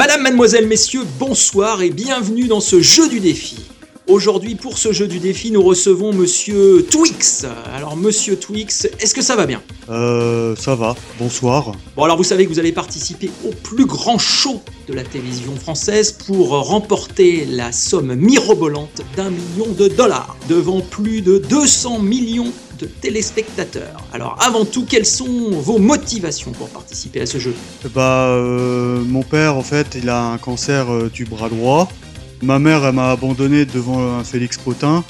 Madame, mademoiselle, messieurs, bonsoir et bienvenue dans ce jeu du défi. Aujourd'hui, pour ce jeu du défi, nous recevons Monsieur Twix. Alors, Monsieur Twix, est-ce que ça va bien? Euh, ça va. Bonsoir. Bon, alors vous savez que vous allez participer au plus grand show de la télévision française pour remporter la somme mirobolante d'un million de dollars devant plus de 200 millions de téléspectateurs. Alors, avant tout, quelles sont vos motivations pour participer à ce jeu? Bah, euh, mon père, en fait, il a un cancer euh, du bras droit. Ma mère, m'a abandonné devant un Félix Potin.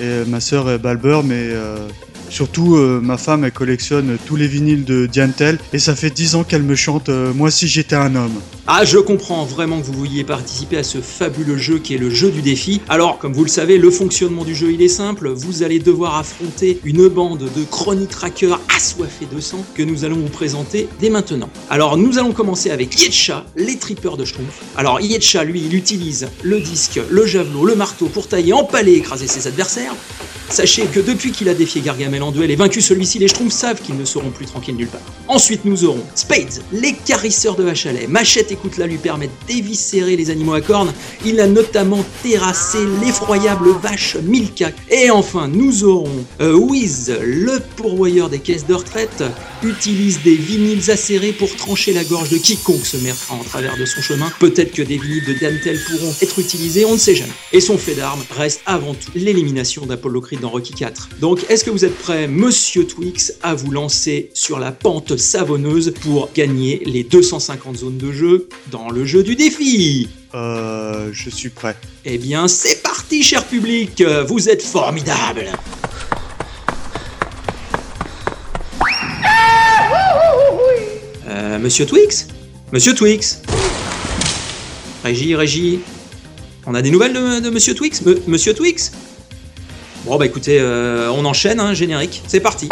Et ma sœur est Balber, mais euh, surtout, euh, ma femme, elle collectionne tous les vinyles de Diantel. Et ça fait 10 ans qu'elle me chante euh, Moi si j'étais un homme. Ah, je comprends vraiment que vous vouliez participer à ce fabuleux jeu qui est le jeu du défi. Alors, comme vous le savez, le fonctionnement du jeu, il est simple. Vous allez devoir affronter une bande de chronic trackers assoiffés de sang que nous allons vous présenter dès maintenant. Alors, nous allons commencer avec Yetcha, les trippers de Schtroumpf. Alors, Yetcha, lui, il utilise le disque, le javelot, le marteau pour tailler, empaler écraser ses adversaires. Sachez que depuis qu'il a défié Gargamel en duel et vaincu celui-ci, les Schtroumpfs savent qu'ils ne seront plus tranquilles nulle part. Ensuite, nous aurons Spades, les carisseurs de lait. Machette et Coutelas lui permettent d'éviscérer les animaux à cornes. Il a notamment terrassé l'effroyable vache Milka. Et enfin, nous aurons euh, Wiz, le pourvoyeur des caisses de retraite, utilise des vinyles acérés pour trancher la gorge de quiconque se mettra en travers de son chemin. Peut-être que des vinyles de Dantel pourront être utilisés, on ne sait jamais. Et son fait d'arme reste avant tout l'élimination d'Apollo Creed dans Rocky 4. Donc, est-ce que vous êtes prêt, monsieur Twix, à vous lancer sur la pente savonneuse pour gagner les 250 zones de jeu dans le jeu du défi. Euh, je suis prêt. Eh bien, c'est parti, cher public. Vous êtes formidable Euh, Monsieur Twix? Monsieur Twix? Régie, Régie. On a des nouvelles de, de Monsieur Twix? Monsieur Twix? Bon bah écoutez, euh, on enchaîne, hein, générique. C'est parti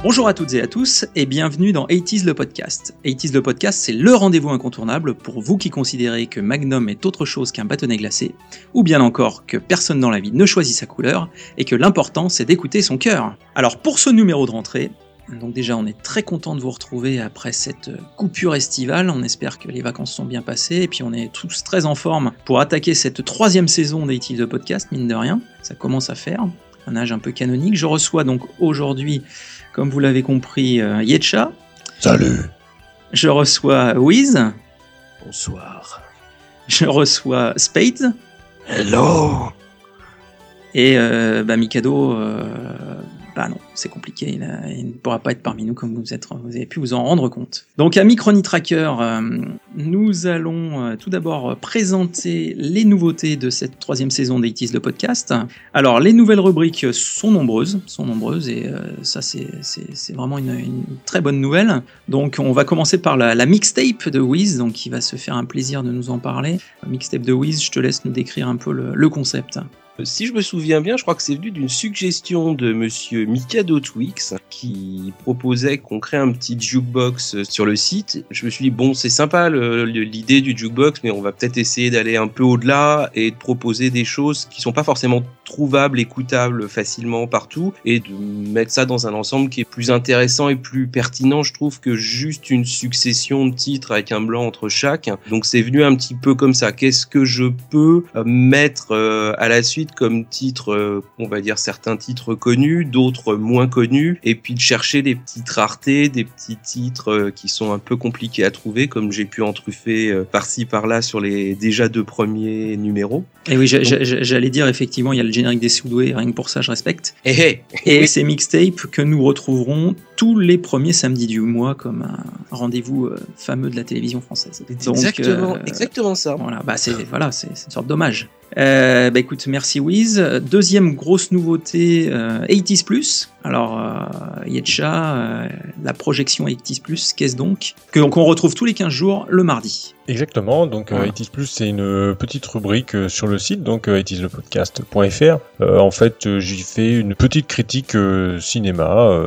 Bonjour à toutes et à tous et bienvenue dans 80s le podcast. 80s le podcast, c'est le rendez-vous incontournable pour vous qui considérez que Magnum est autre chose qu'un bâtonnet glacé, ou bien encore que personne dans la vie ne choisit sa couleur et que l'important c'est d'écouter son cœur. Alors pour ce numéro de rentrée, donc déjà on est très content de vous retrouver après cette coupure estivale, on espère que les vacances sont bien passées et puis on est tous très en forme pour attaquer cette troisième saison d'A80s le podcast, mine de rien, ça commence à faire, un âge un peu canonique. Je reçois donc aujourd'hui comme vous l'avez compris, euh, Yetcha. Salut. Je reçois Wiz. Bonsoir. Je reçois Spade. Hello. Et euh, bah, Mikado, euh, bah non, c'est compliqué. Il, a- il ne pourra pas être parmi nous comme vous, êtes, vous avez pu vous en rendre compte. Donc, à Microni Tracker, euh, nous allons euh, tout d'abord présenter les nouveautés de cette troisième saison d'Itis le podcast. Alors, les nouvelles rubriques sont nombreuses, sont nombreuses, et euh, ça, c'est vraiment une, très bonne nouvelle. Donc, on va commencer par la, mixtape de Wiz, donc qui va se faire un plaisir de nous en parler. Mixtape de Wiz, je te laisse nous décrire un peu le concept. Si je me souviens bien, je crois que c'est venu d'une suggestion de monsieur Mikado Twix qui proposait qu'on crée un petit jukebox sur le site. Je me suis dit, bon, c'est sympa l'idée du jukebox, mais on va peut-être essayer d'aller un peu au-delà et de proposer des choses qui sont pas forcément trouvables, écoutables facilement partout et de mettre ça dans un ensemble qui est plus intéressant et plus pertinent, je trouve, que juste une succession de titres avec un blanc entre chaque. Donc c'est venu un petit peu comme ça. Qu'est-ce que je peux euh, mettre euh, à la suite? Comme titre, euh, on va dire certains titres connus, d'autres moins connus, et puis de chercher des petites raretés, des petits titres euh, qui sont un peu compliqués à trouver, comme j'ai pu en truffer euh, par-ci par-là sur les déjà deux premiers numéros. Et oui, j'a- j'a- j'allais dire effectivement, il y a le générique des Soudoués, rien que pour ça, je respecte. Eh hey, Et ces mixtapes que nous retrouverons tous les premiers samedis du mois comme un rendez-vous fameux de la télévision française. Donc, exactement, euh, exactement ça. Voilà, bah c'est voilà, c'est c'est une sorte d'hommage. Euh, bah écoute, merci Deuxième grosse nouveauté, euh, 80s Plus. Alors, euh, Yetcha, euh, la projection 80 Plus, qu'est-ce donc? Que qu'on retrouve tous les 15 jours le mardi. Exactement, donc Voilà. euh, It is Plus c'est une petite rubrique euh, sur le site, donc euh, itislepodcast.fr. Euh, en fait, euh, j'y fais une petite critique euh, cinéma euh,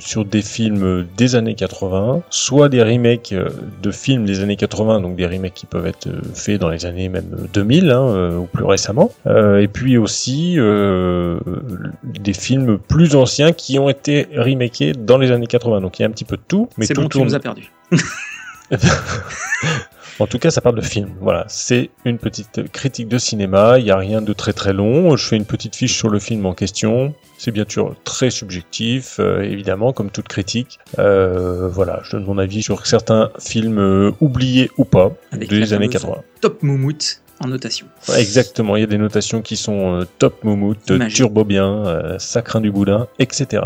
sur des films des années 80, soit des remakes euh, de films des années 80, donc des remakes qui peuvent être euh, faits dans les années même 2000 hein, euh, ou plus récemment, Euh, et puis aussi euh, des films plus anciens qui ont été remakés dans les années 80. Donc il y a un petit peu de tout, mais C'est tout bon, tu tourne nous as perdu. en tout cas, ça parle de film. Voilà, c'est une petite critique de cinéma. Il n'y a rien de très très long. Je fais une petite fiche sur le film en question. C'est bien sûr très subjectif, euh, évidemment, comme toute critique. Euh, voilà, je donne mon avis sur certains films euh, oubliés ou pas Avec des années fameuse 80. Top Moumout en notation. Ouais, exactement, il y a des notations qui sont top Magique. turbo bien, sacrin du boudin, etc.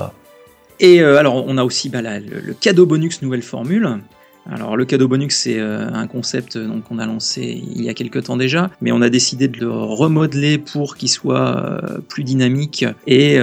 Et alors, on a aussi bah, le, le cadeau bonus nouvelle formule. Alors, le cadeau bonus, c'est euh, un concept euh, qu'on a lancé il y a quelques temps déjà, mais on a décidé de le remodeler pour qu'il soit euh, plus dynamique et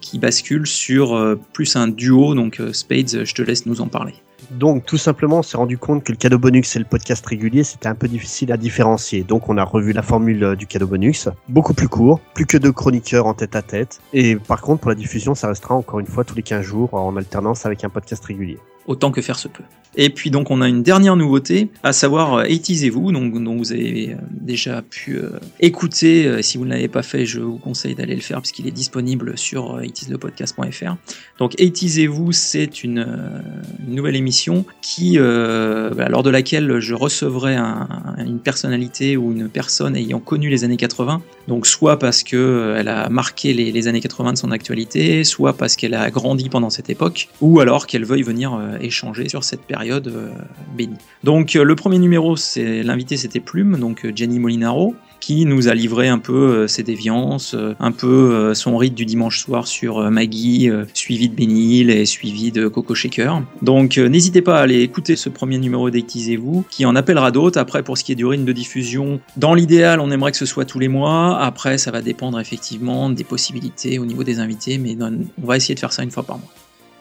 qui bascule sur plus un duo. Donc, Spades, je te laisse nous en parler. Donc, tout simplement, on s'est rendu compte que le cadeau bonus et le podcast régulier, c'était un peu difficile à différencier. Donc, on a revu la formule du cadeau bonus. Beaucoup plus court, plus que deux chroniqueurs en tête à tête. Et par contre, pour la diffusion, ça restera encore une fois tous les 15 jours en alternance avec un podcast régulier. Autant que faire se peut. Et puis donc on a une dernière nouveauté, à savoir euh, 80 et vous, donc, dont vous avez euh, déjà pu euh, écouter. Euh, si vous ne l'avez pas fait, je vous conseille d'aller le faire parce qu'il est disponible sur euh, 80lepodcast.fr. Donc 80 et vous, c'est une, euh, nouvelle émission qui, euh, bah, lors de laquelle je recevrai un- une personnalité ou une personne ayant connu les années 80. Donc soit parce que euh, elle a marqué les, années 80 de son actualité, soit parce qu'elle a grandi pendant cette époque, ou alors qu'elle veuille venir euh, échanger sur cette période euh, bénie. Donc euh, le premier numéro, c'est l'invité, c'était Plume, donc euh, Jenny Molinaro qui nous a livré un peu euh, ses déviances, euh, un peu euh, son rite du dimanche soir sur euh, Maggie, euh, suivi de Hill et suivi de Coco Shaker. Donc euh, n'hésitez pas à aller écouter ce premier numéro d'Actisez-vous, qui en appellera d'autres. Après, pour ce qui est du rythme de diffusion, dans l'idéal, on aimerait que ce soit tous les mois. Après, ça va dépendre effectivement des possibilités au niveau des invités, mais on va essayer de faire ça une fois par mois.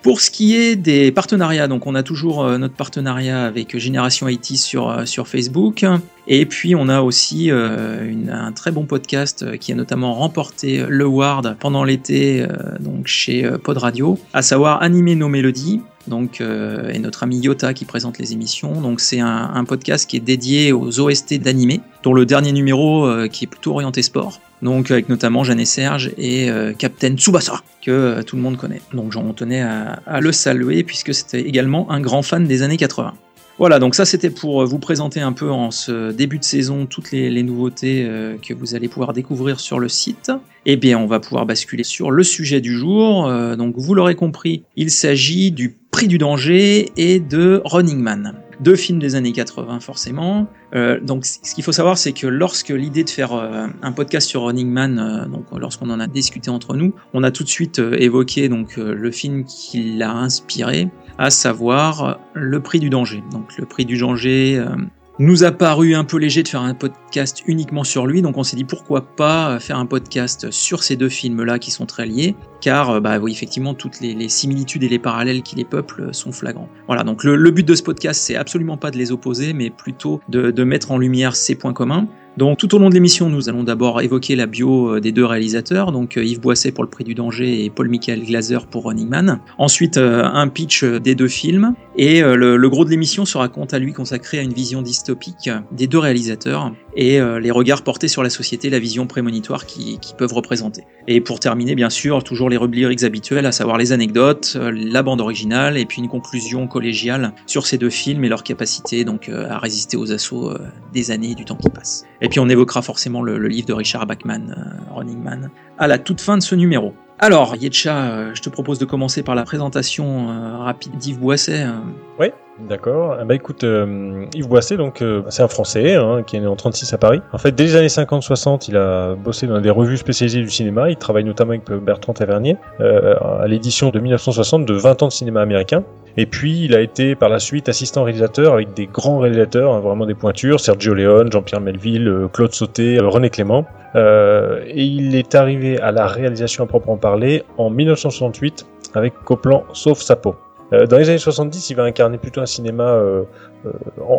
Pour ce qui est des partenariats, donc on a toujours euh, notre partenariat avec Génération IT sur, euh, sur Facebook. Et puis on a aussi euh, un très bon podcast qui a notamment remporté le Ward pendant l'été donc chez Pod Radio, à savoir Animer nos mélodies. Donc, euh, et notre ami Yota qui présente les émissions. Donc c'est un, podcast qui est dédié aux OST d'animé, dont le dernier numéro euh, qui est plutôt orienté sport. Donc avec notamment Jeanne et Serge et euh, Captain Tsubasa que tout le monde connaît. Donc j'en tenais à, le saluer puisque c'était également un grand fan des années 80. Voilà, donc ça c'était pour vous présenter un peu en ce début de saison toutes les, nouveautés que vous allez pouvoir découvrir sur le site. Eh bien, on va pouvoir basculer sur le sujet du jour. Donc, vous l'aurez compris, il s'agit du Du danger et de Running Man. Deux films des années 80, forcément. Euh, donc, ce qu'il faut savoir, c'est que lorsque l'idée de faire euh, un podcast sur Running Man, euh, donc lorsqu'on en a discuté entre nous, on a tout de suite évoqué donc le film qui l'a inspiré, à savoir Le Prix du danger. Donc, le Prix du danger. Nous a paru un peu léger de faire un podcast uniquement sur lui, donc on s'est dit pourquoi pas euh, faire un podcast sur ces deux films-là qui sont très liés, car euh, bah oui effectivement toutes les, similitudes et les parallèles qui les peuplent euh, sont flagrants. Voilà donc le, but de ce podcast c'est absolument pas de les opposer, mais plutôt de mettre en lumière ces points communs. Donc tout au long de l'émission, nous allons d'abord évoquer la bio euh, des deux réalisateurs, donc euh, Yves Boisset pour Le Prix du Danger et Paul-Michael Glaser pour Running Man. Ensuite, euh, un pitch des deux films, et le, le gros de l'émission sera quant à lui consacré à une vision dystopique des deux réalisateurs et euh, les regards portés sur la société, la vision prémonitoire qui, qui peuvent représenter. Et pour terminer, bien sûr, toujours les rubriques habituelles, à savoir les anecdotes, euh, la bande originale, et puis une conclusion collégiale sur ces deux films et leur capacité donc euh, à résister aux assauts des années et du temps qui passe. Et puis on évoquera forcément le, le livre de Richard Bachman, Running Man, à la toute fin de ce numéro. Alors, Yetcha, euh, je te propose de commencer par la présentation euh, rapide d'Yves Boisset. euh. Oui, d'accord. Ah Bah écoute, euh, Yves Boisset, donc euh, c'est un Français hein, qui est né en 36 à Paris. En fait, dès les années 50-60, il a bossé dans des revues spécialisées du cinéma. Il travaille notamment avec Bertrand Tavernier à l'édition de 1960 de 20 ans de cinéma américain. Et puis, il a été par la suite assistant réalisateur avec des grands réalisateurs, hein, vraiment des pointures, Sergio Leone, Jean-Pierre Melville, euh, Claude Sauté, euh, René Clément. Euh, et il est arrivé à la réalisation à proprement parler en 1968 avec Copland sauf sa peau. Euh, dans les années 70, il va incarner plutôt un cinéma euh,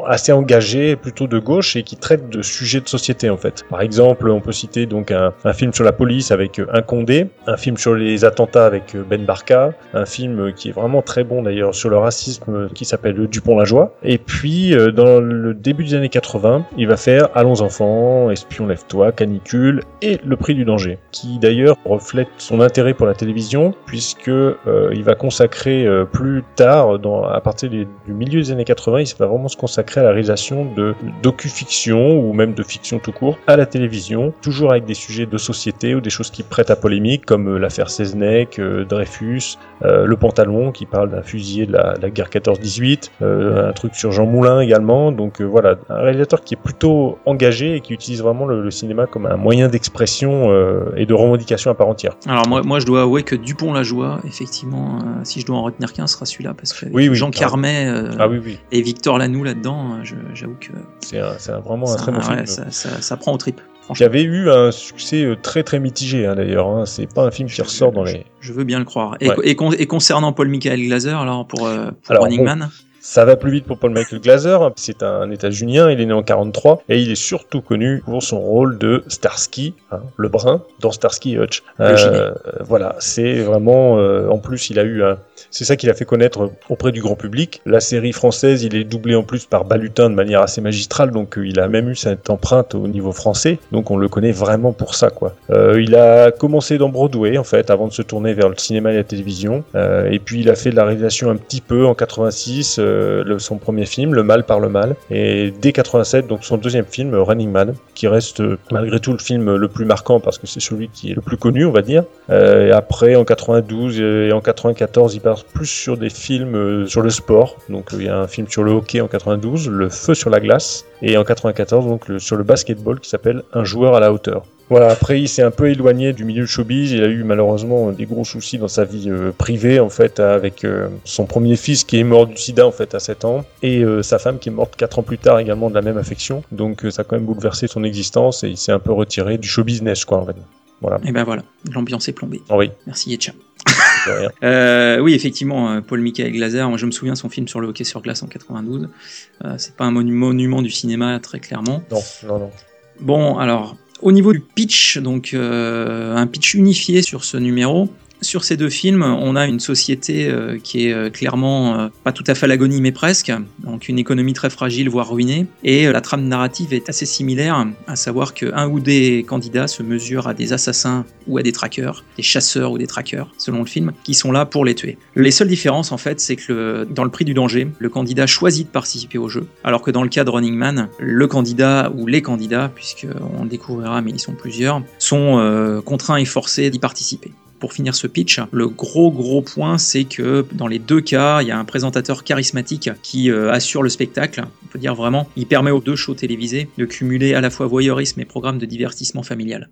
assez engagé, plutôt de gauche et qui traite de sujets de société en fait. Par exemple, on peut citer donc un, un film sur la police avec un Condé, un film sur les attentats avec Ben Barka, un film qui est vraiment très bon d'ailleurs sur le racisme qui s'appelle Dupont-la-Joie. Et puis dans le début des années 80, il va faire Allons enfants, Espion lève-toi, Canicule et Le prix du danger, qui d'ailleurs reflète son intérêt pour la télévision puisque il va consacrer plus tard, dans, à partir du milieu des années 80, il va vraiment se consacrer à la réalisation de docu-fiction ou même de fiction tout court à la télévision, toujours avec des sujets de société ou des choses qui prêtent à polémique, comme euh, l'affaire Seznec, euh, Dreyfus, euh, Le Pantalon, qui parle d'un fusilier de la, guerre 14-18, un truc sur Jean Moulin également. Donc voilà, un réalisateur qui est plutôt engagé et qui utilise vraiment le, cinéma comme un moyen d'expression et de revendication à part entière. Alors moi, moi je dois avouer que Dupont-la-Joie, effectivement, sci si je dois en retenir qu'un, sera celui-là parce que oui, Jean Carmet euh, ah et Victor Lanoux là-dedans, euh, j'avoue que c'est vraiment un très bon film. Ça, prend au trip. Qui avait eu un succès euh, très très mitigé hein, d'ailleurs. Hein. C'est pas un film qui ressort dans les. Je veux bien le croire. Et, et, concernant Paul Michael Glaser, alors pour, pour Running Man? Ça va plus vite pour Paul Michael Glaser. C'est un États-Unien, il est né en 43 et il est surtout connu pour son rôle de Starsky, hein, le brun, dans Starsky Hutch. Euh, voilà, c'est vraiment. Euh, en plus, il a eu un. C'est ça qui l'a fait connaître auprès du grand public. La série française, il est doublé en plus par Balutin de manière assez magistrale, donc euh, il a même eu cette empreinte au niveau français. Donc on le connaît vraiment pour ça, quoi. Euh, il a commencé dans Broadway en fait, avant de se tourner vers le cinéma et la télévision. Et puis il a fait de la réalisation un petit peu en 86. Euh, son premier film, Le Mal par le Mal, et dès 87, donc son deuxième film, Running Man, qui reste euh, malgré tout le film le plus marquant parce que c'est celui qui est le plus connu, on va dire. Euh, après, en 92 et en 94, il part plus sur des films sur le sport. Donc il y a un film sur le hockey en 92, Le Feu sur la glace, et en 94 donc sur le basketball qui s'appelle Un joueur à la hauteur. Voilà, après il s'est un peu éloigné du milieu showbiz, il a eu malheureusement des gros soucis dans sa vie euh, privée en fait avec euh, son premier fils qui est mort du sida en fait à 7 ans et euh, sa femme qui est morte 4 ans plus tard également de la même affection. Donc ça a quand même bouleversé son existence et il s'est un peu retiré du show business quoi en fait. Voilà. Et ben voilà, l'ambiance est plombée. oui. Merci Yetcha. euh, oui, effectivement, Paul Michael Glaser, moi je me souviens son film sur le hockey sur glace en 92. Euh, c'est pas un monument du cinéma très clairement. Non, non, non. Bon, alors au niveau du pitch, donc euh, un pitch unifié sur ce numéro, sur ces deux films, on a une société euh, qui est euh, clairement euh, pas tout à fait à l'agonie, mais presque, donc une économie très fragile, voire ruinée. Et la trame narrative est assez similaire, à savoir qu'un ou des candidats se mesurent à des assassins ou à des traqueurs, des chasseurs ou des traqueurs, selon le film, qui sont là pour les tuer. Les seules différences, en fait, c'est que dans le prix du danger, le candidat choisit de participer au jeu, alors que dans le cas de Running Man, le candidat ou les candidats, puisqu'on découvrira, mais ils sont plusieurs, sont contraints et forcés d'y participer pour finir ce pitch, le gros gros point, c'est que dans les deux cas, il y a un présentateur charismatique qui euh, assure le spectacle. On peut dire vraiment, il permet aux deux shows télévisés de cumuler à la fois voyeurisme et programme de divertissement familial.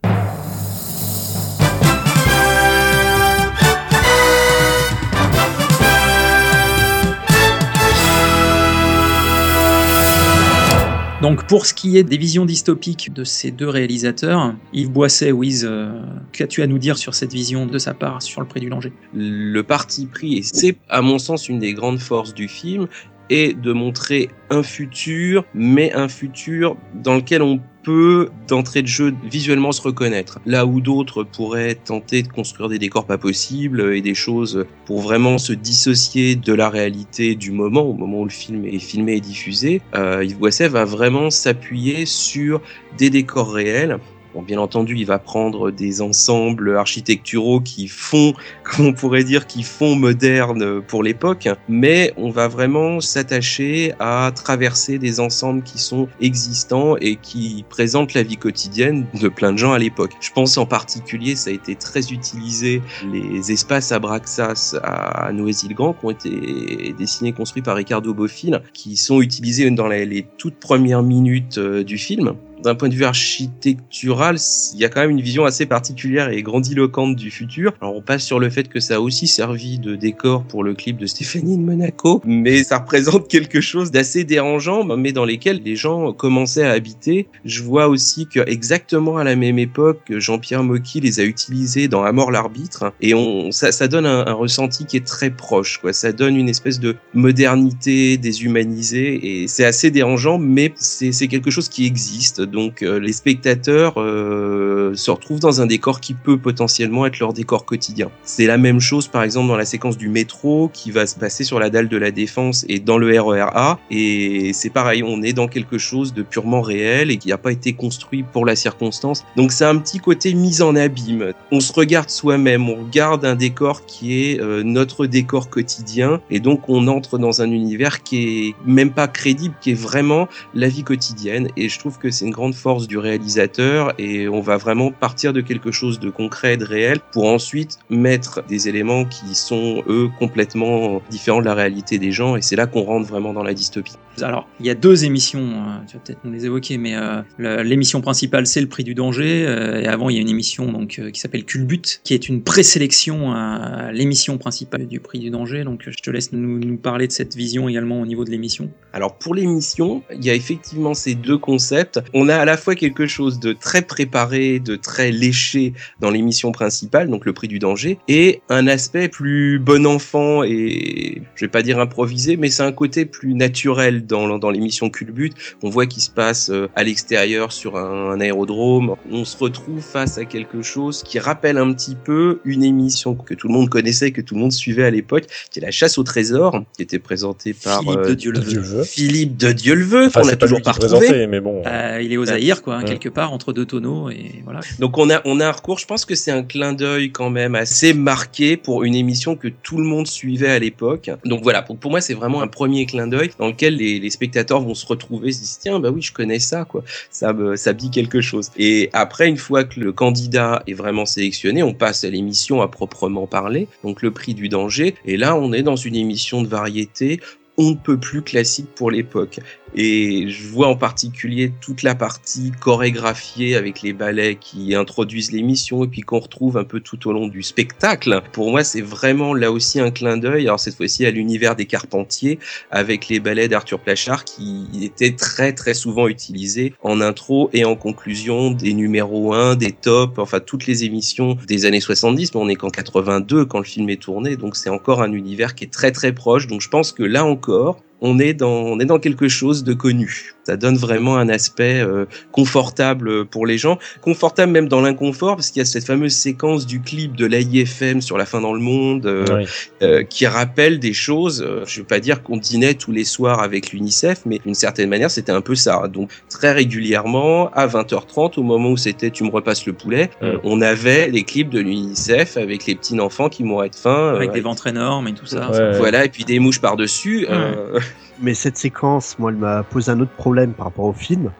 Donc pour ce qui est des visions dystopiques de ces deux réalisateurs, Yves Boisset, Wiz, euh, qu'as-tu à nous dire sur cette vision de sa part sur le prix du danger? Le parti pris, et c'est à mon sens une des grandes forces du film, est de montrer un futur, mais un futur dans lequel on peut d'entrée de jeu visuellement se reconnaître. Là où d'autres pourraient tenter de construire des décors pas possibles et des choses pour vraiment se dissocier de la réalité du moment, au moment où le film est filmé et diffusé, euh, Yves Boisset va vraiment s'appuyer sur des décors réels Bon, bien entendu, il va prendre des ensembles architecturaux qui font, comme on pourrait dire, qui font moderne pour l'époque, mais on va vraiment s'attacher à traverser des ensembles qui sont existants et qui présentent la vie quotidienne de plein de gens à l'époque. Je pense en particulier, ça a été très utilisé, les espaces à Braxas à Noisy-le-Grand qui ont été dessinés, construits par Ricardo Bofill, qui sont utilisés dans les, les toutes premières minutes euh, du film d'un point de vue architectural, il y a quand même une vision assez particulière et grandiloquente du futur. Alors on passe sur le fait que ça a aussi servi de décor pour le clip de Stéphanie de Monaco, mais ça représente quelque chose d'assez dérangeant, mais dans lesquels les gens commençaient à habiter. Je vois aussi que exactement à la même époque, Jean-Pierre Mocky les a utilisés dans À mort l'arbitre, et on, ça, ça donne un, un, ressenti qui est très proche, quoi. Ça donne une espèce de modernité déshumanisée, et c'est assez dérangeant, mais c'est quelque chose qui existe. Donc euh, les spectateurs euh, se retrouvent dans un décor qui peut potentiellement être leur décor quotidien. C'est la même chose par exemple dans la séquence du métro qui va se passer sur la dalle de la défense et dans le RERA et c'est pareil, on est dans quelque chose de purement réel et qui n'a pas été construit pour la circonstance. Donc c'est un petit côté mise en abîme. On se regarde soi-même, on regarde un décor qui est euh, notre décor quotidien et donc on entre dans un univers qui est même pas crédible, qui est vraiment la vie quotidienne et je trouve que c'est une grande force du réalisateur et on va vraiment partir de quelque chose de concret, de réel pour ensuite mettre des éléments qui sont eux complètement différents de la réalité des gens et c'est là qu'on rentre vraiment dans la dystopie. Alors, il y a deux émissions, euh, tu vas peut-être nous les évoquer, mais euh, l'émission principale c'est le prix du danger euh, et avant il y a une émission qui s'appelle Culbut qui est une présélection à l'émission principale du prix du danger. Donc je te laisse nous, nous parler de cette vision également au niveau de l'émission. Alors pour l'émission, il y a effectivement ces deux concepts. On a à la fois quelque chose de très préparé, de très léché dans l'émission principale, donc le prix du danger, et un aspect plus bon enfant et je vais pas dire improvisé, mais c'est un côté plus naturel dans, dans l'émission Culbut. On voit qu'il se passe euh, à l'extérieur sur un, un, aérodrome. On se retrouve face à quelque chose qui rappelle un petit peu une émission que tout le monde connaissait, que tout le monde suivait à l'époque, qui est la chasse au trésor, qui était présentée par Philippe euh, de Dieu-le-veut. Philippe de Dieu-le-veut. Enfin, on a c'est pas toujours pas retrouvé. mais bon. Euh, il est aux Zaïre, quoi, Ouais. quelque part entre deux tonneaux et voilà. Donc on a on a un recours. Je pense que c'est un clin d'œil quand même assez marqué pour une émission que tout le monde suivait à l'époque. Donc voilà, pour, pour moi c'est vraiment un premier clin d'œil dans lequel les, les spectateurs vont se retrouver, se disent tiens bah oui je connais ça quoi, ça me ça dit quelque chose. Et après une fois que le candidat est vraiment sélectionné, on passe à l'émission à proprement parler, donc le prix du danger. Et là on est dans une émission de variété on ne peut plus classique pour l'époque. Et je vois en particulier toute la partie chorégraphiée avec les ballets qui introduisent l'émission et puis qu'on retrouve un peu tout au long du spectacle. Pour moi, c'est vraiment là aussi un clin d'œil. Alors cette fois-ci à l'univers des Carpentiers avec les ballets d'Arthur Plachard qui étaient très très souvent utilisés en intro et en conclusion des numéros 1, des tops, enfin toutes les émissions des années 70. Mais on est qu'en 82 quand le film est tourné, donc c'est encore un univers qui est très très proche. Donc je pense que là encore, on est dans on est dans quelque chose de connu. Ça donne vraiment un aspect euh, confortable pour les gens, confortable même dans l'inconfort parce qu'il y a cette fameuse séquence du clip de l'AIFM sur la fin dans le monde euh, Oui. euh, qui rappelle des choses. euh, je veux pas dire qu'on dînait tous les soirs avec l'UNICEF, mais d'une certaine manière, c'était un peu ça. Donc très régulièrement, à 20h30, au moment où c'était tu me repasses le poulet, Mm. euh, on avait les clips de l'UNICEF avec les petits enfants qui mouraient de faim. Avec euh, des ventres énormes et tout ça. Ouais. voilà, et puis des mouches par-dessus. euh, Mais cette séquence, moi, elle m'a posé un autre problème par rapport au film.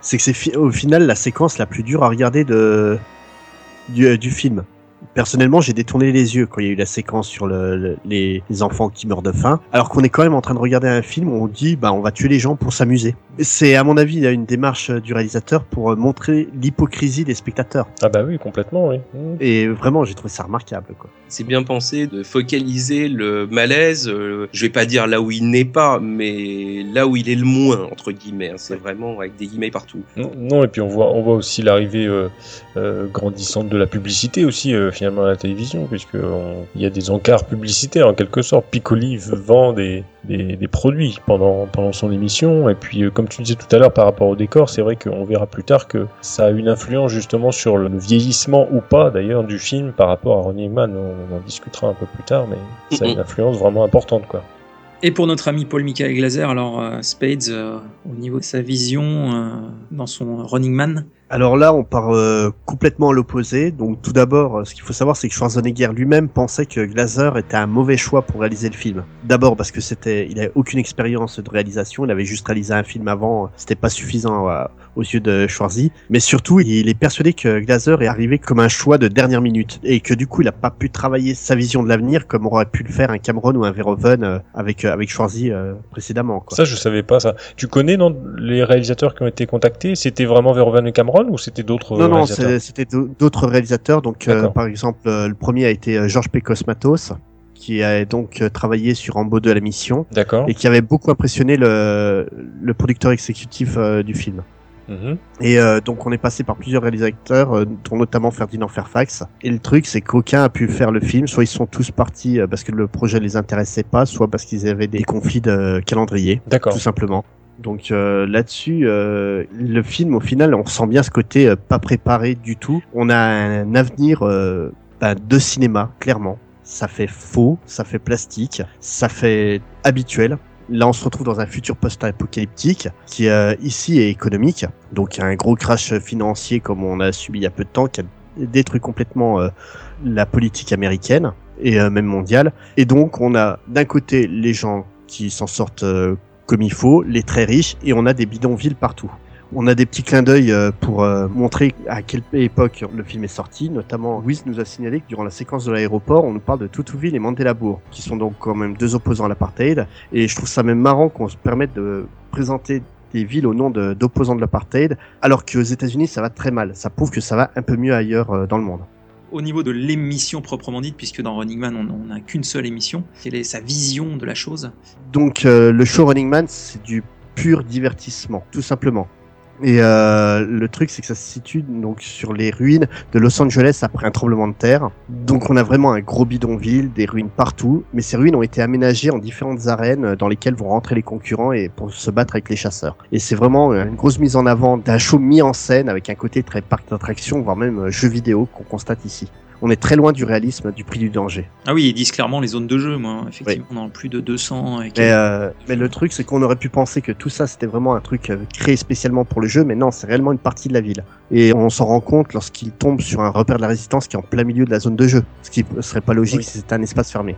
C'est que c'est au final la séquence la plus dure à regarder de du, euh, du film. Personnellement, j'ai détourné les yeux quand il y a eu la séquence sur le, le- les, les enfants qui meurent de faim, alors qu'on est quand même en train de regarder un film où on dit bah on va tuer les gens pour s'amuser. C'est à mon avis il y a une démarche euh, du réalisateur pour euh, montrer l'hypocrisie des spectateurs. Ah bah oui, complètement, oui. Et vraiment, j'ai trouvé ça remarquable quoi. c'est bien pensé de focaliser le malaise, euh, je vais pas dire là où il n'est pas, mais là où il est le moins, entre guillemets. hein. C'est vraiment avec des guillemets partout. Non, Non, et puis on voit, on voit aussi l'arrivée euh, euh, grandissante de la publicité aussi euh, finalement à la télévision, puisque il y a des encarts publicitaires en quelque sorte. Piccoli vend des, des, des produits pendant, pendant son émission, et puis euh, comme tu disais tout à l'heure par rapport au décor, c'est vrai qu'on verra plus tard que ça a une influence justement sur le vieillissement ou pas d'ailleurs du film par rapport à Ronnie Eggman. On en discutera un peu plus tard, mais ça a une influence vraiment importante quoi. Et pour notre ami Paul Michael Glaser, alors euh, Spades, euh, au niveau de sa vision euh, dans son Running Man, Alors là, on part euh, complètement à l'opposé. Donc tout d'abord, euh, ce qu'il faut savoir, c'est que Schwarzenegger lui-même pensait que Glazer était un mauvais choix pour réaliser le film. D'abord parce que c'était, il avait aucune expérience de réalisation. Il avait juste réalisé un film avant. C'était pas suffisant euh, aux yeux de Schwarzy. Mais surtout, il est persuadé que Glazer est arrivé comme un choix de dernière minute et que du coup, il a pas pu travailler sa vision de l'avenir comme aurait pu le faire un Cameron ou un Verhoeven avec avec Schwarzy précédemment. Ça, je savais pas ça. Tu connais non, les réalisateurs qui ont été contactés? C'était vraiment Verhoeven et Cameron? Ou c'était d'autres Non, non, c'était d'autres réalisateurs. Donc, euh, par exemple, euh, le premier a été euh, Georges P. Cosmatos, qui a donc travaillé sur Rambo 2 à la mission D'accord. et qui avait beaucoup impressionné le, le producteur exécutif euh, du film. Mhm. Et euh, donc on est passé par plusieurs réalisateurs, euh, dont notamment Ferdinand Fairfax. Et le truc, c'est qu'aucun a pu faire le film. Soit ils sont tous partis euh, parce que le projet les intéressait pas, soit parce qu'ils avaient des conflits de calendrier tout simplement. Donc euh, là-dessus, euh, le film, au final, on sent bien ce côté euh, pas préparé du tout. On a un avenir euh, bah, de cinéma, clairement. Ça fait faux, ça fait plastique, ça fait habituel. Là, on se retrouve dans un futur post-apocalyptique qui, euh, ici, est économique. Donc, il y a un gros crash financier comme on a subi il y a peu de temps, qui a détruit complètement euh, la politique américaine et même mondiale. Et donc, on a d'un côté les gens qui s'en sortent comme il faut, les très riches, et on a des bidonvilles partout. On a des petits clins d'œil euh, pour euh, montrer à quelle époque le film est sorti. Notamment, Wiz nous a signalé que durant la séquence de l'aéroport, on nous parle de Toutouville et Mandelabour, qui sont donc quand même deux opposants à l'apartheid. Et je trouve ça même marrant qu'on se permette de présenter des villes au nom d'opposants de, l'apartheid, alors qu'aux États-Unis, ça va très mal. Ça prouve que ça va un peu mieux ailleurs euh, dans le monde. Au niveau de l'émission proprement dite, puisque dans Running Man, on n'a qu'une seule émission, quelle est sa vision de la chose? Donc euh, le show Running Man, c'est du pur divertissement, tout simplement. Et euh, le truc, c'est que ça se situe donc sur les ruines de Los Angeles après un tremblement de terre. Donc on a vraiment un gros bidonville, des ruines partout, mais ces ruines ont été aménagées en différentes arènes euh, dans lesquelles vont rentrer les concurrents et pour se battre avec les chasseurs. Et c'est vraiment euh, une grosse mise en avant d'un show mis en scène avec un côté très parc d'attractions, voire même euh, jeu vidéo qu'on constate ici. On est très loin du réalisme du prix du danger. Ah oui, ils disent clairement les zones de jeu, moi, effectivement, dans plus de 200. Et Mais, euh, mais le truc, c'est qu'on aurait pu penser que tout ça, c'était vraiment un truc euh, créé spécialement pour le jeu, mais non, c'est réellement une partie de la ville. Et on s'en rend compte lorsqu'il tombe sur un repère de la résistance qui est en plein milieu de la zone de jeu, ce qui serait pas logique Oui. si c'était un espace fermé.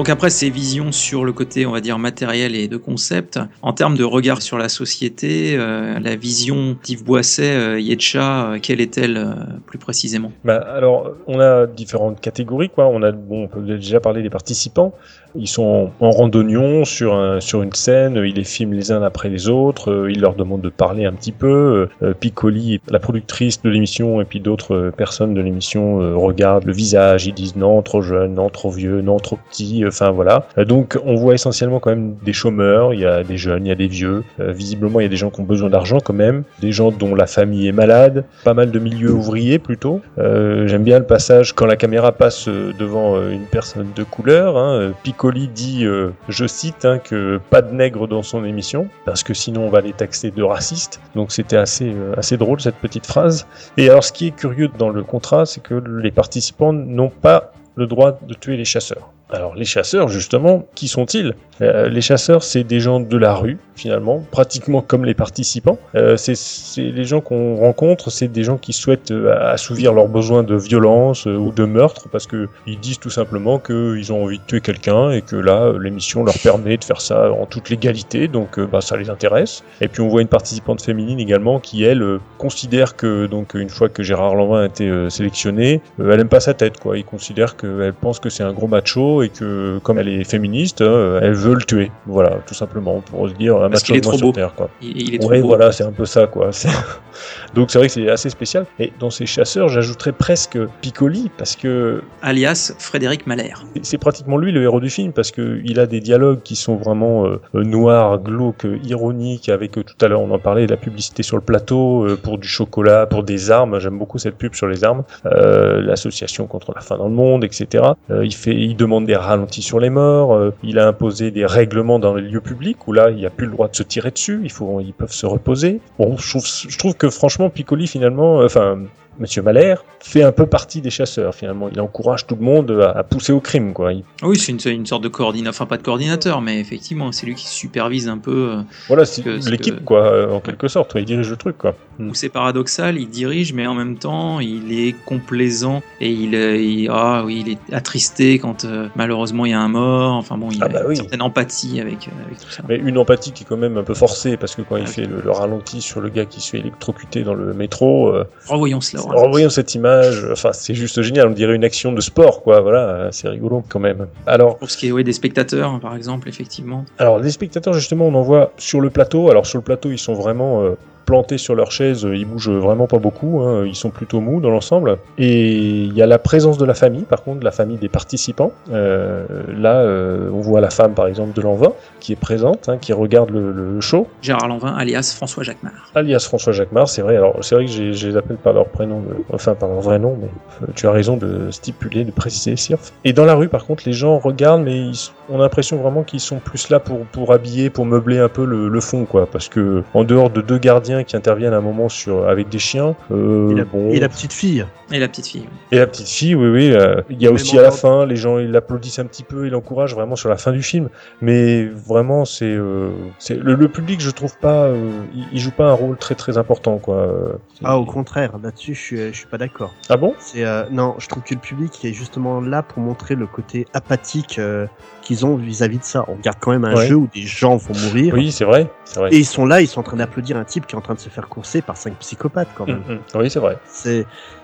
Donc après ces visions sur le côté, on va dire, matériel et de concept, en termes de regard sur la société, euh, la vision d'Yves Boisset, euh, Yetcha, euh, quelle est-elle plus précisément? Bah, alors, on a différentes catégories, quoi. On a, bon, on peut déjà parler des participants. Ils sont en randonnion sur un, sur une scène. Ils les filment les uns après les autres. euh, Ils leur demandent de parler un petit peu. Euh, Piccoli, la productrice de l'émission, et puis d'autres euh, personnes de l'émission euh, regardent le visage. Ils disent non, trop jeune, non, trop vieux, non, trop petit. Enfin, voilà. Euh, Donc, on voit essentiellement quand même des chômeurs. Il y a des jeunes, il y a des vieux. Euh, visiblement, il y a des gens qui ont besoin d'argent quand même. Des gens dont la famille est malade. Pas mal de milieux ouvriers plutôt. Euh, J'aime bien le passage quand la caméra passe euh, devant euh, une personne de couleur. Hein, euh, Piccoli dit, euh, je cite, hein, que pas de nègre dans son émission, parce que sinon on va les taxer de racistes. Donc c'était assez, euh, assez drôle cette petite phrase. Et alors ce qui est curieux dans le contrat, c'est que les participants n'ont pas le droit de tuer les chasseurs. Alors les chasseurs, justement, qui sont-ils? Euh, Les chasseurs, c'est des gens de la rue, finalement, pratiquement comme les participants. Euh, c'est les gens qu'on rencontre, c'est des gens qui souhaitent euh, assouvir leurs besoins de violence euh, ou de meurtre, parce que ils disent tout simplement qu'ils ont envie de tuer quelqu'un et que là, l'émission leur permet de faire ça en toute légalité, donc bah, ça les intéresse. Et puis on voit une participante féminine également qui, elle, considère que, donc une fois que Gérard Lanvin a été sélectionné, elle aime pas sa tête, quoi. Il considère qu'elle pense que c'est un gros macho et que, comme elle est féministe, euh, elle veut le tuer. Voilà, tout simplement, pour se dire un Parce qu'il macho est trop sur beau. Terre, quoi. Il, il est trop beau. voilà, c'est un peu ça, quoi. Donc c'est vrai que c'est assez spécial. Et dans ces chasseurs, j'ajouterais presque Piccoli, parce que Alias Frédéric Malher. c'est pratiquement lui le héros du film, parce que il a des dialogues qui sont vraiment euh, euh, noirs, glauques, euh, ironiques, avec euh, tout à l'heure on en parlait, la publicité sur le plateau euh, pour du chocolat, pour des armes. J'aime beaucoup cette pub sur les armes, euh, l'association contre la faim dans le monde, etc. Euh, il fait, il demande des sur les morts, euh, il a imposé des règlements dans les lieux publics où là il n'y a plus le droit de se tirer dessus, il faut, ils peuvent se reposer. Bon, je trouve, que franchement Piccoli finalement, euh, Monsieur Mahler fait un peu partie des chasseurs finalement. Il encourage tout le monde à, à pousser au crime quoi. Il- Oui, c'est une, une sorte de coordinateur, enfin pas de coordinateur, mais effectivement, c'est lui qui supervise un peu. euh, voilà, c'est l'équipe que- quoi, euh, en quelque sorte. Il dirige le truc quoi. où c'est paradoxal, il dirige, mais en même temps, il est complaisant et il, euh, il- ah oui, il est attristé quand euh, malheureusement il y a un mort. Enfin bon, il Ah a bah une certaine empathie avec, avec tout ça. Mais une empathie qui est quand même un peu forcée parce que quand il Ah. fait le, le ralenti sur le gars qui se fait électrocuter dans le métro, Revoyons cela. En revoyant cette image, enfin c'est juste génial, on dirait une action de sport quoi, voilà, c'est rigolo quand même. Alors, Pour ce qui est ouais, des spectateurs, par exemple, effectivement. alors les spectateurs justement on en voit sur le plateau, alors sur le plateau ils sont vraiment euh, plantés sur leur chaise, ils bougent vraiment pas beaucoup, hein, ils sont plutôt mous dans l'ensemble. Et il y a la présence de la famille, par contre, la famille des participants. Euh, là, euh, on voit la femme par exemple de l'envoi qui est présente, hein, qui regarde le, le show. Gérard Lanvin, alias François Jacquemart. alias François Jacquemart, c'est vrai. Alors c'est vrai que je les appelle par leur prénom, de- enfin par leur vrai nom, mais euh, tu as raison de stipuler, de préciser, Sirf. Et dans la rue, par contre, les gens regardent, mais ils- on a l'impression vraiment qu'ils sont plus là pour pour habiller, pour meubler un peu le, le fond, quoi. Parce que en dehors de deux gardiens qui interviennent à un moment sur avec des chiens, euh, Et la, bon, et la petite fille. Et la petite fille. et la petite fille, oui, oui. euh, il y a aussi à la fin, les gens ils l'applaudissent un petit peu, ils l'encouragent vraiment sur la fin du film. Mais vraiment, c'est euh, c'est- le, le public, je trouve pas, euh, il, il joue pas un rôle très très important, quoi. Ah, au contraire, là-dessus, je suis, je suis pas d'accord. Ah bon? C'est euh, non, je trouve que le public est justement là pour montrer le côté apathique euh, qu'ils ont vis-à-vis de ça. On regarde quand même un Ouais. jeu où des gens vont mourir. Oui, c'est vrai. Et ils sont là, ils sont en train d'applaudir un type qui est en train de se faire courser par cinq psychopathes quand même. Mm, mm. Oui, c'est vrai.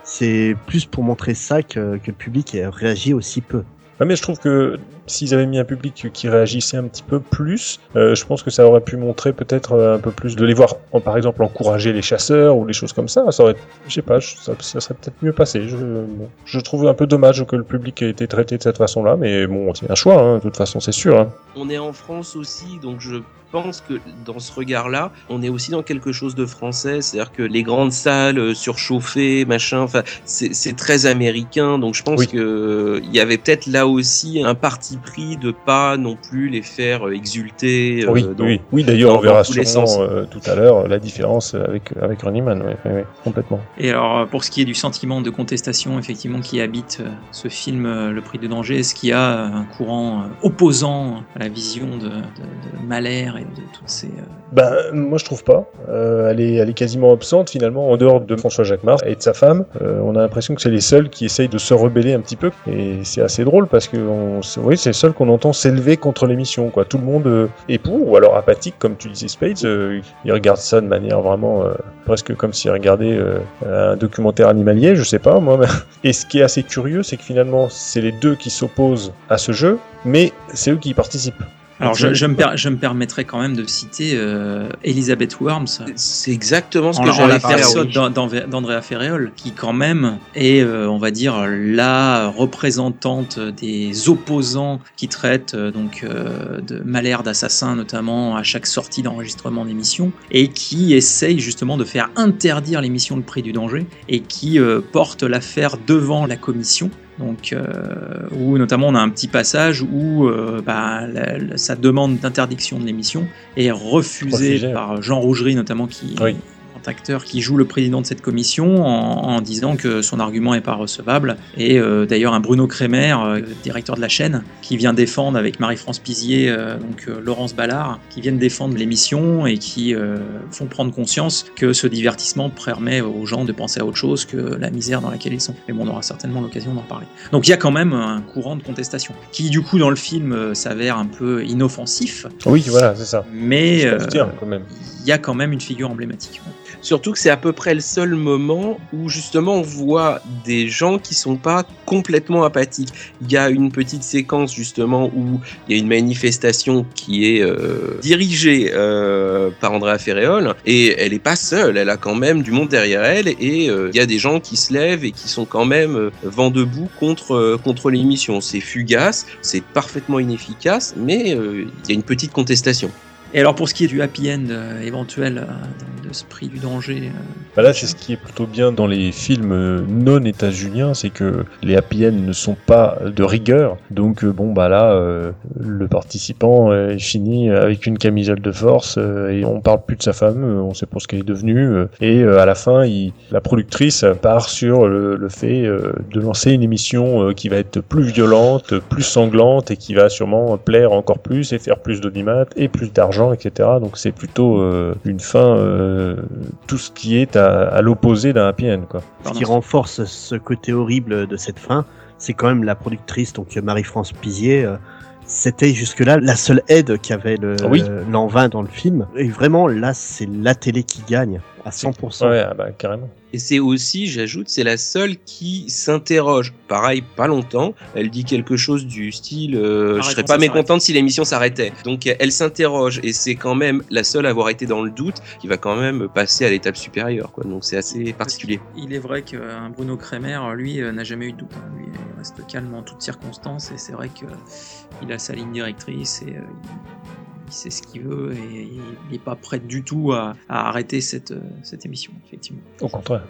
C'est plus pour montrer ça que, que le public ait réagi aussi peu. Ouais, mais je trouve que s'ils avaient mis un public qui réagissait un petit peu plus, euh, je pense que ça aurait pu montrer peut-être euh, un peu plus de les voir, en- par exemple, encourager les chasseurs ou des choses comme ça. Ça aurait, je sais pas, ça, ça serait peut-être mieux passé. Je, bon, je trouve un peu dommage que le public ait été traité de cette façon-là, mais bon, c'est un choix, hein, de toute façon, c'est sûr. hein. On est en France aussi, donc je pense que dans ce regard-là, on est aussi dans quelque chose de français, c'est-à-dire que les grandes salles euh, surchauffées, machin, enfin, c'est très américain, donc je pense Oui. que il y avait peut-être là aussi un parti pris de pas non plus les faire euh, exulter. euh, oui, dans- oui, oui. D'ailleurs, on verra sûrement euh, tout à l'heure la différence avec avec Running Man, ouais, ouais, ouais, complètement. Et alors, pour ce qui est du sentiment de contestation, effectivement, qui habite ce film, Le Prix de danger, est-ce qu'il y a un courant opposant à la vision de, de, de Mahler et de toutes ces... euh, Ben, moi je trouve pas. Euh, elle, est, elle est quasiment absente finalement, en dehors de François Jacquemart et de sa femme. Euh, on a l'impression que c'est les seuls qui essayent de se rebeller un petit peu. Et c'est assez drôle parce que on, c'est- oui, c'est les seuls qu'on entend s'élever contre l'émission. Quoi. Tout le monde euh, est pour, ou alors apathique, comme tu disais Spades. Euh, ils regardent ça de manière vraiment euh, presque comme s'ils regardaient euh, un documentaire animalier, je sais pas moi. Et ce qui est assez curieux, c'est que finalement, c'est les deux qui s'opposent à ce jeu, mais c'est eux qui y participent. Alors, je, je, me per- je me permettrais quand même de citer euh, Elizabeth Worms, C'est exactement ce en, que j'allais la faire. personne oui. d'An- d'An- d'Andrea Ferreol, qui quand même est, euh, on va dire, la représentante des opposants qui traitent euh, donc euh, de malheur d'assassin notamment à chaque sortie d'enregistrement d'émission et qui essaye justement de faire interdire l'émission Le Prix du danger et qui euh, porte l'affaire devant la commission. Donc, euh, où notamment on a un petit passage où euh, bah, la- la- sa demande d'interdiction de l'émission est refusée par Jean Rougerie notamment qui Oui. Acteur qui joue le président de cette commission en, en disant que son argument n'est pas recevable et euh, d'ailleurs un Bruno Kremer euh, directeur de la chaîne qui vient défendre avec Marie-France Pizier euh, donc Laurence Ballard qui viennent défendre l'émission et qui font prendre conscience que ce divertissement permet aux gens de penser à autre chose que la misère dans laquelle ils sont mais bon on aura certainement l'occasion d'en parler donc il y a quand même un courant de contestation qui du coup dans le film s'avère un peu inoffensif Oui, voilà, c'est ça. mais quand même. Il y a quand même une figure emblématique. Surtout que c'est à peu près le seul moment où justement on voit des gens qui sont pas complètement apathiques. Il y a une petite séquence justement où il y a une manifestation qui est euh, dirigée euh, par Andrea Ferreol et elle est pas seule, elle a quand même du monde derrière elle et euh, il y a des gens qui se lèvent et qui sont quand même vent debout contre contre l'émission. C'est fugace, c'est parfaitement inefficace, mais il y a une petite contestation. Et alors pour ce qui est du happy end euh, éventuel prix du danger. euh. Bah là, c'est ce qui est plutôt bien dans les films euh, non états-uniens, c'est que les happy ne sont pas de rigueur. Donc euh, bon, bah là, le participant euh, finit avec une camisole de force et on parle plus de sa femme, on sait pas ce qu'elle est devenue. et à la fin, la productrice part sur le, le fait de lancer une émission qui va être plus violente, plus sanglante et qui va sûrement plaire encore plus et faire plus d'audimat et plus d'argent, etc. Donc c'est plutôt une fin, euh, tout ce qui est à, à l'opposé d'un happy end, quoi. Ce qui renforce ce côté horrible de cette fin, c'est quand même la productrice, donc Marie-France Pizier. euh, C'était jusque-là la seule aide qu'avait le Oui. l'envin dans le film. Et vraiment, là, c'est la télé qui gagne à 100%. Ouais, ah bah, carrément. Et c'est aussi, j'ajoute, c'est la seule qui s'interroge. Pareil, pas longtemps. Elle dit quelque chose du style euh, Je serais pas mécontente si l'émission s'arrêtait. Donc elle s'interroge et c'est quand même la seule à avoir été dans le doute qui va quand même passer à l'étape supérieure. Quoi. Donc c'est assez particulier. Il est vrai qu'un Bruno Kremer, lui, euh, n'a jamais eu de doute. hein. Lui, il reste calme en toutes circonstances et c'est vrai qu'il a sa ligne directrice et euh, il, il sait ce qu'il veut et il n'est pas prêt du tout à, arrêter cette, euh, cette émission, effectivement. Au contraire.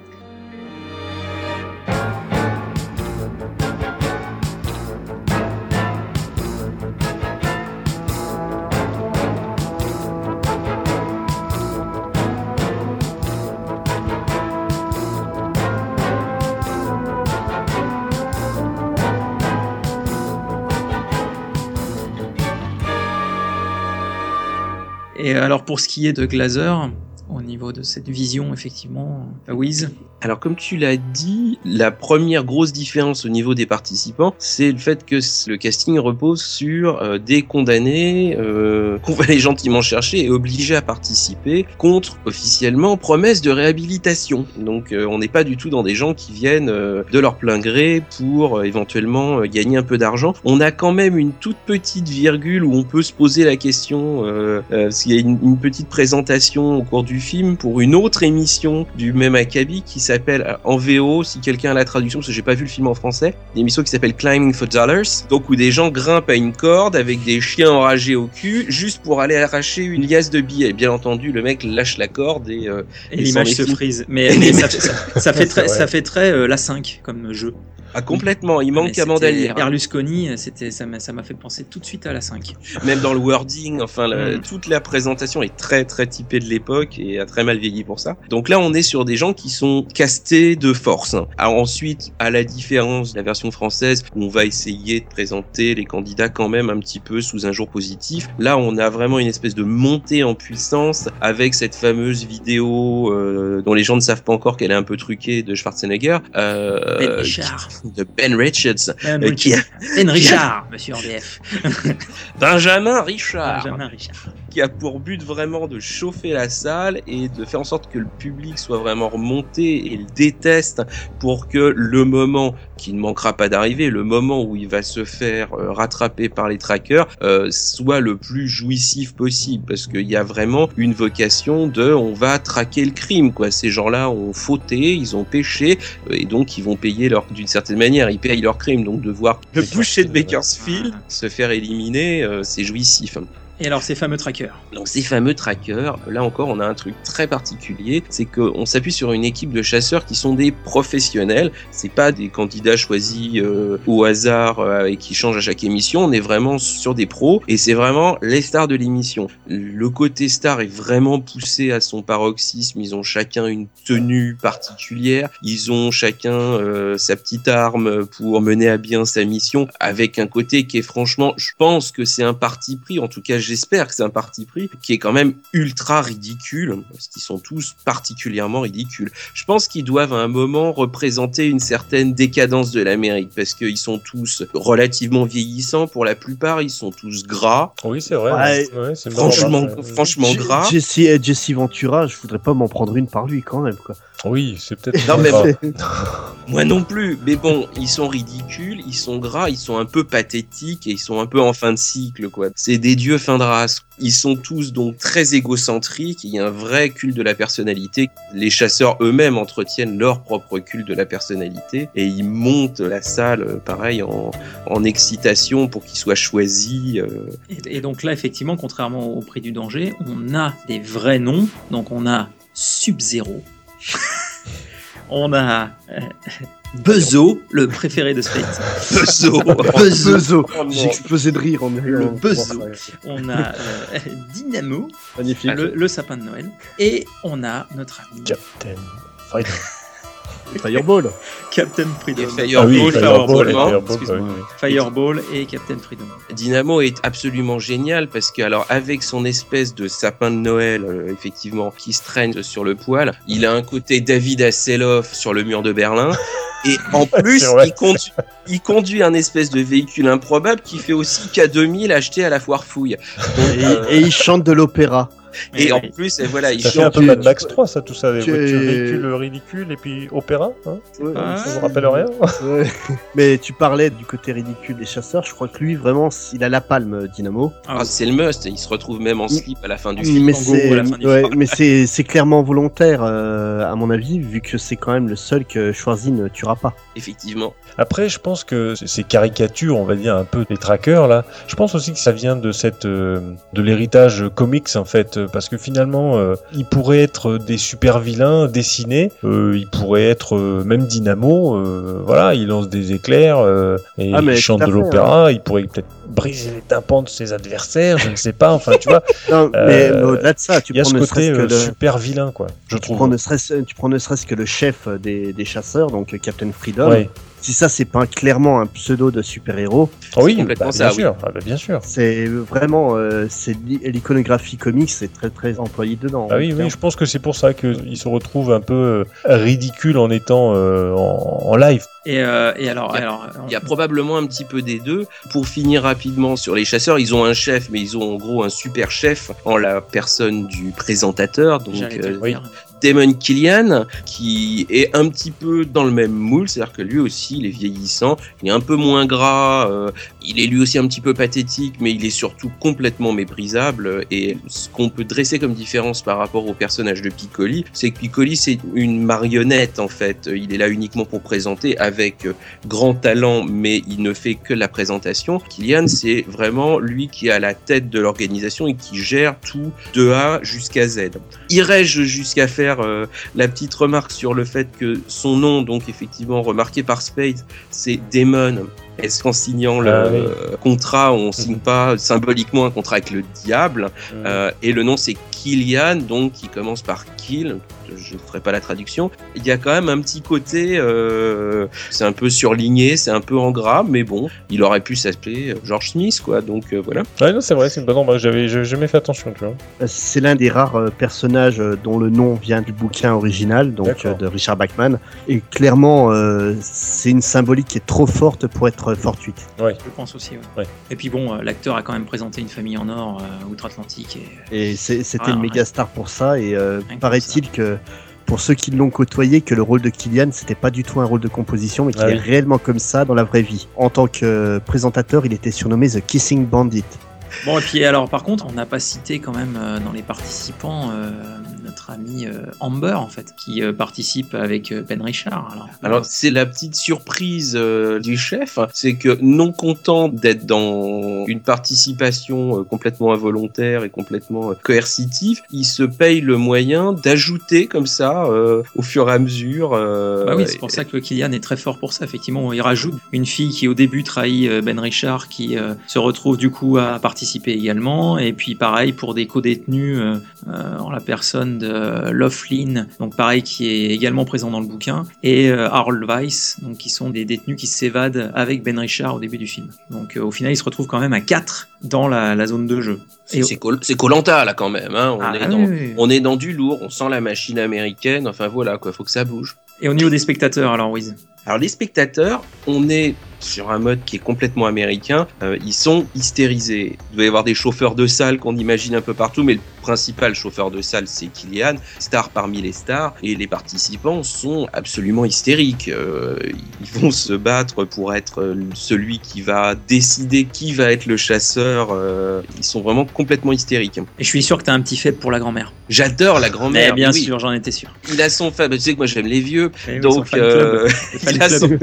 Alors pour ce qui est de Glazer, au niveau de cette vision, effectivement, euh, Wiz, Alors comme tu l'as dit, la première grosse différence au niveau des participants, c'est le fait que le casting repose sur euh, des condamnés euh, qu'on va aller gentiment chercher et obligés à participer contre officiellement promesse de réhabilitation. Donc euh, on n'est pas du tout dans des gens qui viennent euh, de leur plein gré pour éventuellement gagner un peu d'argent. On a quand même une toute petite virgule où on peut se poser la question, parce qu'il y a une, une petite présentation au cours du film pour une autre émission du même acabit qui s'appelle euh, en VO, si quelqu'un a la traduction, parce que j'ai pas vu le film en français, une émission qui s'appelle Climbing for Dollars, donc où des gens grimpent à une corde avec des chiens enragés au cul, juste pour aller arracher une liasse de billets. Bien entendu, le mec lâche la corde et euh, et Et l'image se frise. Mais, ça, images- ça- ça fait très, ça fait très euh, la 5 comme jeu. ah, complètement, il manque c'était- Amanda Lear. Berlusconi, c'était, ça m'a ça m'a fait penser tout de suite à la 5. même dans le wording, enfin la- Mm. toute la présentation est très très typée de l'époque et a très mal vieilli pour ça. Donc là on est sur des gens qui sont castés de force. Alors ensuite, à la différence de la version française où on va essayer de présenter les candidats quand même un petit peu sous un jour positif, là on a vraiment une espèce de montée en puissance avec cette fameuse vidéo euh, dont les gens ne savent pas encore qu'elle est un peu truquée de Schwarzenegger, euh, Ben Richard. de Ben Richards, Ben euh, qui a- Richard, Ben Richard, monsieur RDF. Benjamin Richard. Benjamin Richard. Qui a pour but vraiment de chauffer la salle et de faire en sorte que le public soit vraiment remonté et le déteste pour que le moment qui ne manquera pas d'arriver, le moment où il va se faire euh, rattraper par les trackers, euh, soit le plus jouissif possible parce qu'il y a vraiment une vocation de on va traquer le crime quoi. Ces gens-là ont fauté, ils ont péché euh, et donc ils vont payer leur d'une certaine manière, ils payent leur crime donc de voir le boucher de Bakersfield se faire éliminer, euh, c'est jouissif. Et alors ces fameux trackers. Donc ces fameux trackers, là encore on a un truc très particulier, c'est qu'on s'appuie sur une équipe de chasseurs qui sont des professionnels, c'est pas des candidats choisis euh, au hasard euh, et qui changent à chaque émission, on est vraiment sur des pros et c'est vraiment les stars de l'émission. Le côté star est vraiment poussé à son paroxysme, ils ont chacun une tenue particulière, ils ont chacun euh, sa petite arme pour mener à bien sa mission avec un côté qui est franchement, je pense que c'est un parti pris, en tout cas j'espère que c'est un parti pris, qui est quand même ultra ridicule, parce qu'ils sont tous particulièrement ridicules. Je pense qu'ils doivent à un moment représenter une certaine décadence de l'Amérique, parce qu'ils sont tous relativement vieillissants pour la plupart, ils sont tous gras, Oui, c'est vrai. Ouais. ouais, c'est marrant, franchement, franchement J- gras. Jesse, euh, Jesse Ventura, je voudrais pas m'en prendre une par lui quand même. Quoi. Oui, c'est peut-être. Non, mais Moi non plus, mais bon, ils sont ridicules, ils sont gras, ils sont un peu pathétiques et ils sont un peu en fin de cycle, quoi. C'est des dieux fin Ils sont tous donc très égocentriques, il y a un vrai culte de la personnalité. Les chasseurs eux-mêmes entretiennent leur propre culte de la personnalité et ils montent la salle, euh, pareil, en, excitation pour qu'ils soient choisis. euh, Et, et donc là, effectivement, contrairement au prix du danger, on a des vrais noms. Donc on a Sub-Zero. on a euh, Buzzo, le préféré de Spate. Buzzo. Buzzo. Oh. J'ai explosé de rire en Le Buzzo. On a euh, Dynamo, Magnifique. le, le sapin de Noël. Et on a notre ami Captain Freedom. Fireball. Captain Freedom. Et Fireball, Ah oui, Fireball, Fireball, Fireball, Fireball, excuse-moi. oui, oui. Fireball et Captain Freedom. Dynamo est absolument génial parce que alors avec son espèce de sapin de Noël euh, effectivement qui se traîne sur le poil, il a un côté David Hasselhoff sur le mur de Berlin et en plus conduit, il conduit un espèce de véhicule improbable qui fait aussi K2000 acheté à la foire fouille. Et, et il chante de l'opéra. Et en plus et voilà il fait un peu Mad Max 3, ça, tout ça, des tu- voitures véhicules ridicules et puis opéra. Hein ça vous rappelle rien Ouais. Mais tu parlais du côté ridicule des chasseurs. Je crois que lui, vraiment, il a la palme, Dynamo. Ah, c'est le must, il se retrouve même en slip à la fin du film. film. mais c'est clairement volontaire, euh, à mon avis, vu que c'est quand même le seul que Schwarzy ne tuera pas. Effectivement. Après, je pense que ces caricatures, on va dire un peu des trackers là, je pense aussi que ça vient de cette euh, de l'héritage comics en fait, euh, parce que finalement, euh, ils pourraient être des super vilains dessinés, euh, ils pourraient être euh, même Dynamo, voilà, il lance des éclairs et Ah, mais il chante tout à de l'opéra, il pourrait peut-être briser les tympans de ses adversaires, je ne sais pas, enfin tu vois, Non, mais, mais au-delà de ça, tu il y a prends ce ne côté que le, super vilain quoi, je tu trouve. prends ne serait-ce tu prends ne serait-ce que le chef des, des chasseurs, donc Captain Freedom. Ouais. Si ça, c'est pas clairement un pseudo de super-héros, Ah oui, complètement bah, ça, bien oui. sûr, ah, bah, bien sûr. c'est vraiment euh, c'est l'iconographie comique, c'est très très employé dedans. Ah oui, oui, je pense que c'est pour ça qu'il se retrouve un peu euh, ridicule en étant euh, en, en live. Et, euh, et alors, Il y a- alors Il y a probablement un petit peu des deux. Pour finir rapidement sur les chasseurs, ils ont un chef, mais ils ont en gros un super chef en la personne du présentateur, donc euh, oui. Damon Killian, qui est un petit peu dans le même moule, c'est-à-dire que lui aussi, il est vieillissant, il est un peu moins gras, euh, il est lui aussi un petit peu pathétique, mais il est surtout complètement méprisable. Et ce qu'on peut dresser comme différence par rapport au personnage de Piccoli, c'est que Piccoli, c'est une marionnette en fait. Il est là uniquement pour présenter avec euh, grand talent, mais il ne fait que la présentation. Killian, c'est vraiment lui qui est à la tête de l'organisation et qui gère tout de A jusqu'à Z. Irais-je jusqu'à faire euh, la petite remarque sur le fait que son nom, donc effectivement remarqué par Spade, c'est Damon. Est-ce qu'en signant le Ah oui. contrat, on signe pas symboliquement un contrat avec le diable Euh, Et le nom c'est Killian, donc qui commence par Kill. Je ne ferai pas la traduction. Il y a quand même un petit côté, euh, c'est un peu surligné, c'est un peu en gras, mais bon, il aurait pu s'appeler euh, George Smith, quoi. Donc euh, voilà. Ouais, non, c'est vrai, c'est une bonne remarque. J'avais j'ai jamais fait attention, tu vois. C'est l'un des rares personnages dont le nom vient du bouquin original, donc euh, de Richard Bachman. Et clairement, euh, c'est une symbolique qui est trop forte pour être fortuite. Je pense aussi. ouais. Ouais. Et puis bon, l'acteur a quand même présenté une famille en or euh, outre-Atlantique. Et... C'était Ah, une méga star pour ça. Et euh, paraît-il que pour ceux qui l'ont côtoyé, que le rôle de Killian, c'était pas du tout un rôle de composition, mais qu'il Ah est oui. réellement comme ça dans la vraie vie. En tant que euh, présentateur, il était surnommé The Kissing Bandit. Bon, et puis alors, par contre, on n'a pas cité quand même euh, dans les participants euh, notre ami euh, Amber, en fait, qui euh, participe avec euh, Ben Richard. Alors, Alors c'est la petite surprise du chef, c'est que non content d'être dans une participation complètement involontaire et complètement coercitive, il se paye le moyen d'ajouter comme ça au fur et à mesure. Bah oui, c'est pour ça que Kylian est très fort pour ça. Effectivement, il rajoute une fille qui au début trahit Ben Richard, qui se retrouve du coup à participer également. Et puis pareil pour des co-détenus en la personne de Laughlin, donc pareil qui est également présent dans le bouquin, et euh, Harold Weiss, donc qui sont des détenus qui s'évadent avec Ben Richard au début du film. Donc euh, au final, il se retrouve quand même à 4 dans la, la zone de jeu. C'est- Colanta là quand même. Hein. On, Ah, est oui, dans, oui, oui. on est dans du lourd, on sent la machine américaine. Enfin voilà quoi, faut que ça bouge. Et au niveau des spectateurs, alors Wiz? Alors les spectateurs, on est sur un mode qui est complètement américain. Euh, ils sont hystérisés. Il doit y avoir des chauffeurs de salle qu'on imagine un peu partout, mais le principal chauffeur de salle c'est Kylian, star parmi les stars, et les participants sont absolument hystériques. Euh, ils vont se battre pour être celui qui va décider qui va être le chasseur. Euh, ils sont vraiment complètement hystériques. Et je suis sûr que tu as un petit faible pour la grand-mère. J'adore la Mais grand-mère. bien oui. sûr, j'en étais sûr. Il a son fan. Tu sais que moi j'aime les vieux. Donc, euh, il, a son,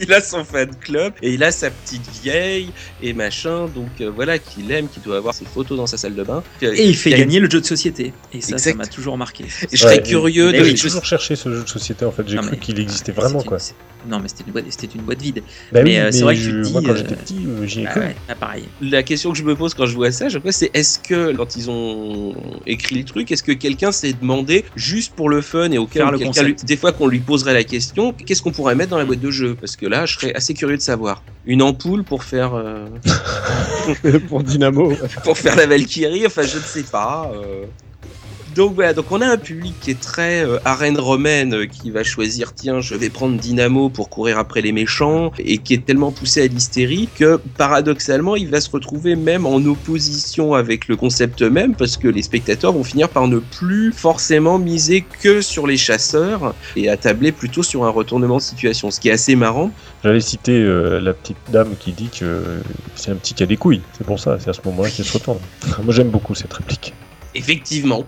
il a son fan club et il a sa petite vieille et machin, donc euh, voilà, qu'il aime, qui doit avoir ses photos dans sa salle de bain. Et il fait gagner le jeu de société. Et ça, ça Exact. m'a toujours marqué. Et je serais Ouais, curieux de. J'ai toujours cherché ce jeu de société en fait. J'ai cru qu'il existait C'est vraiment une- quoi. Non, mais c'était une boîte, c'était une boîte vide. Bah mais, oui, euh, c'est vrai que tu dis, moi quand euh, j'étais petit, euh, j'y ai Ah cru. ouais, ah, pareil. La question que je me pose quand je vois ça, je c'est est-ce que quand ils ont écrit le truc, est-ce que quelqu'un s'est demandé juste pour le fun et au cas où des fois qu'on lui poserait la question, qu'est-ce qu'on pourrait mettre dans la boîte de jeu? Parce que là, je serais assez curieux de savoir. Une ampoule pour faire euh, pour Dynamo. pour faire la Valkyrie, enfin je ne sais pas. euh. Donc voilà, donc on a un public qui est très euh, arène romaine, euh, qui va choisir, tiens, je vais prendre Dynamo pour courir après les méchants, et qui est tellement poussé à l'hystérie que paradoxalement, il va se retrouver même en opposition avec le concept même, parce que les spectateurs vont finir par ne plus forcément miser que sur les chasseurs, et à tabler plutôt sur un retournement de situation, ce qui est assez marrant. J'allais citer euh, la petite dame qui dit que euh, c'est un petit qui a des couilles. C'est pour ça, c'est à ce moment-là qu'il se retourne. Moi j'aime beaucoup cette réplique. Effectivement.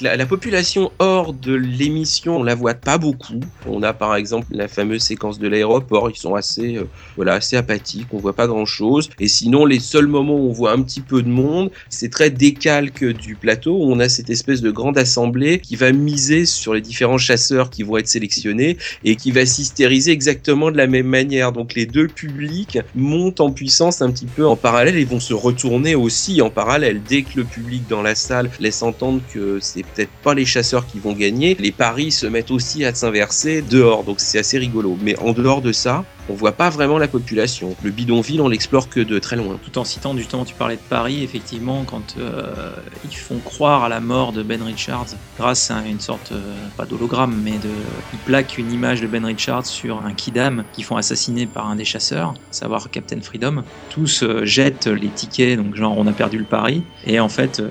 La, la population hors de l'émission, on la voit pas beaucoup. On a par exemple la fameuse séquence de l'aéroport, ils sont assez, euh, voilà, assez apathiques, on voit pas grand chose. Et sinon, les seuls moments où on voit un petit peu de monde, c'est très décalque du plateau où on a cette espèce de grande assemblée qui va miser sur les différents chasseurs qui vont être sélectionnés et qui va s'hystériser exactement de la même manière. Donc les deux publics montent en puissance un petit peu en parallèle et vont se retourner aussi en parallèle. Dès que le public dans la salle laisse entendre que c'est peut-être pas les chasseurs qui vont gagner, les paris se mettent aussi à s'inverser dehors. Donc c'est assez rigolo. Mais en dehors de ça, on voit pas vraiment la population. Le bidonville, on l'explore que de très loin. Tout en citant justement, tu parlais de Paris, effectivement, quand euh, ils font croire à la mort de Ben Richards grâce à une sorte, euh, pas d'hologramme, mais de. Ils plaquent une image de Ben Richards sur un kidam qu'ils font assassiner par un des chasseurs, à savoir Captain Freedom. Tous euh, jettent les tickets, donc genre on a perdu le pari, et en fait.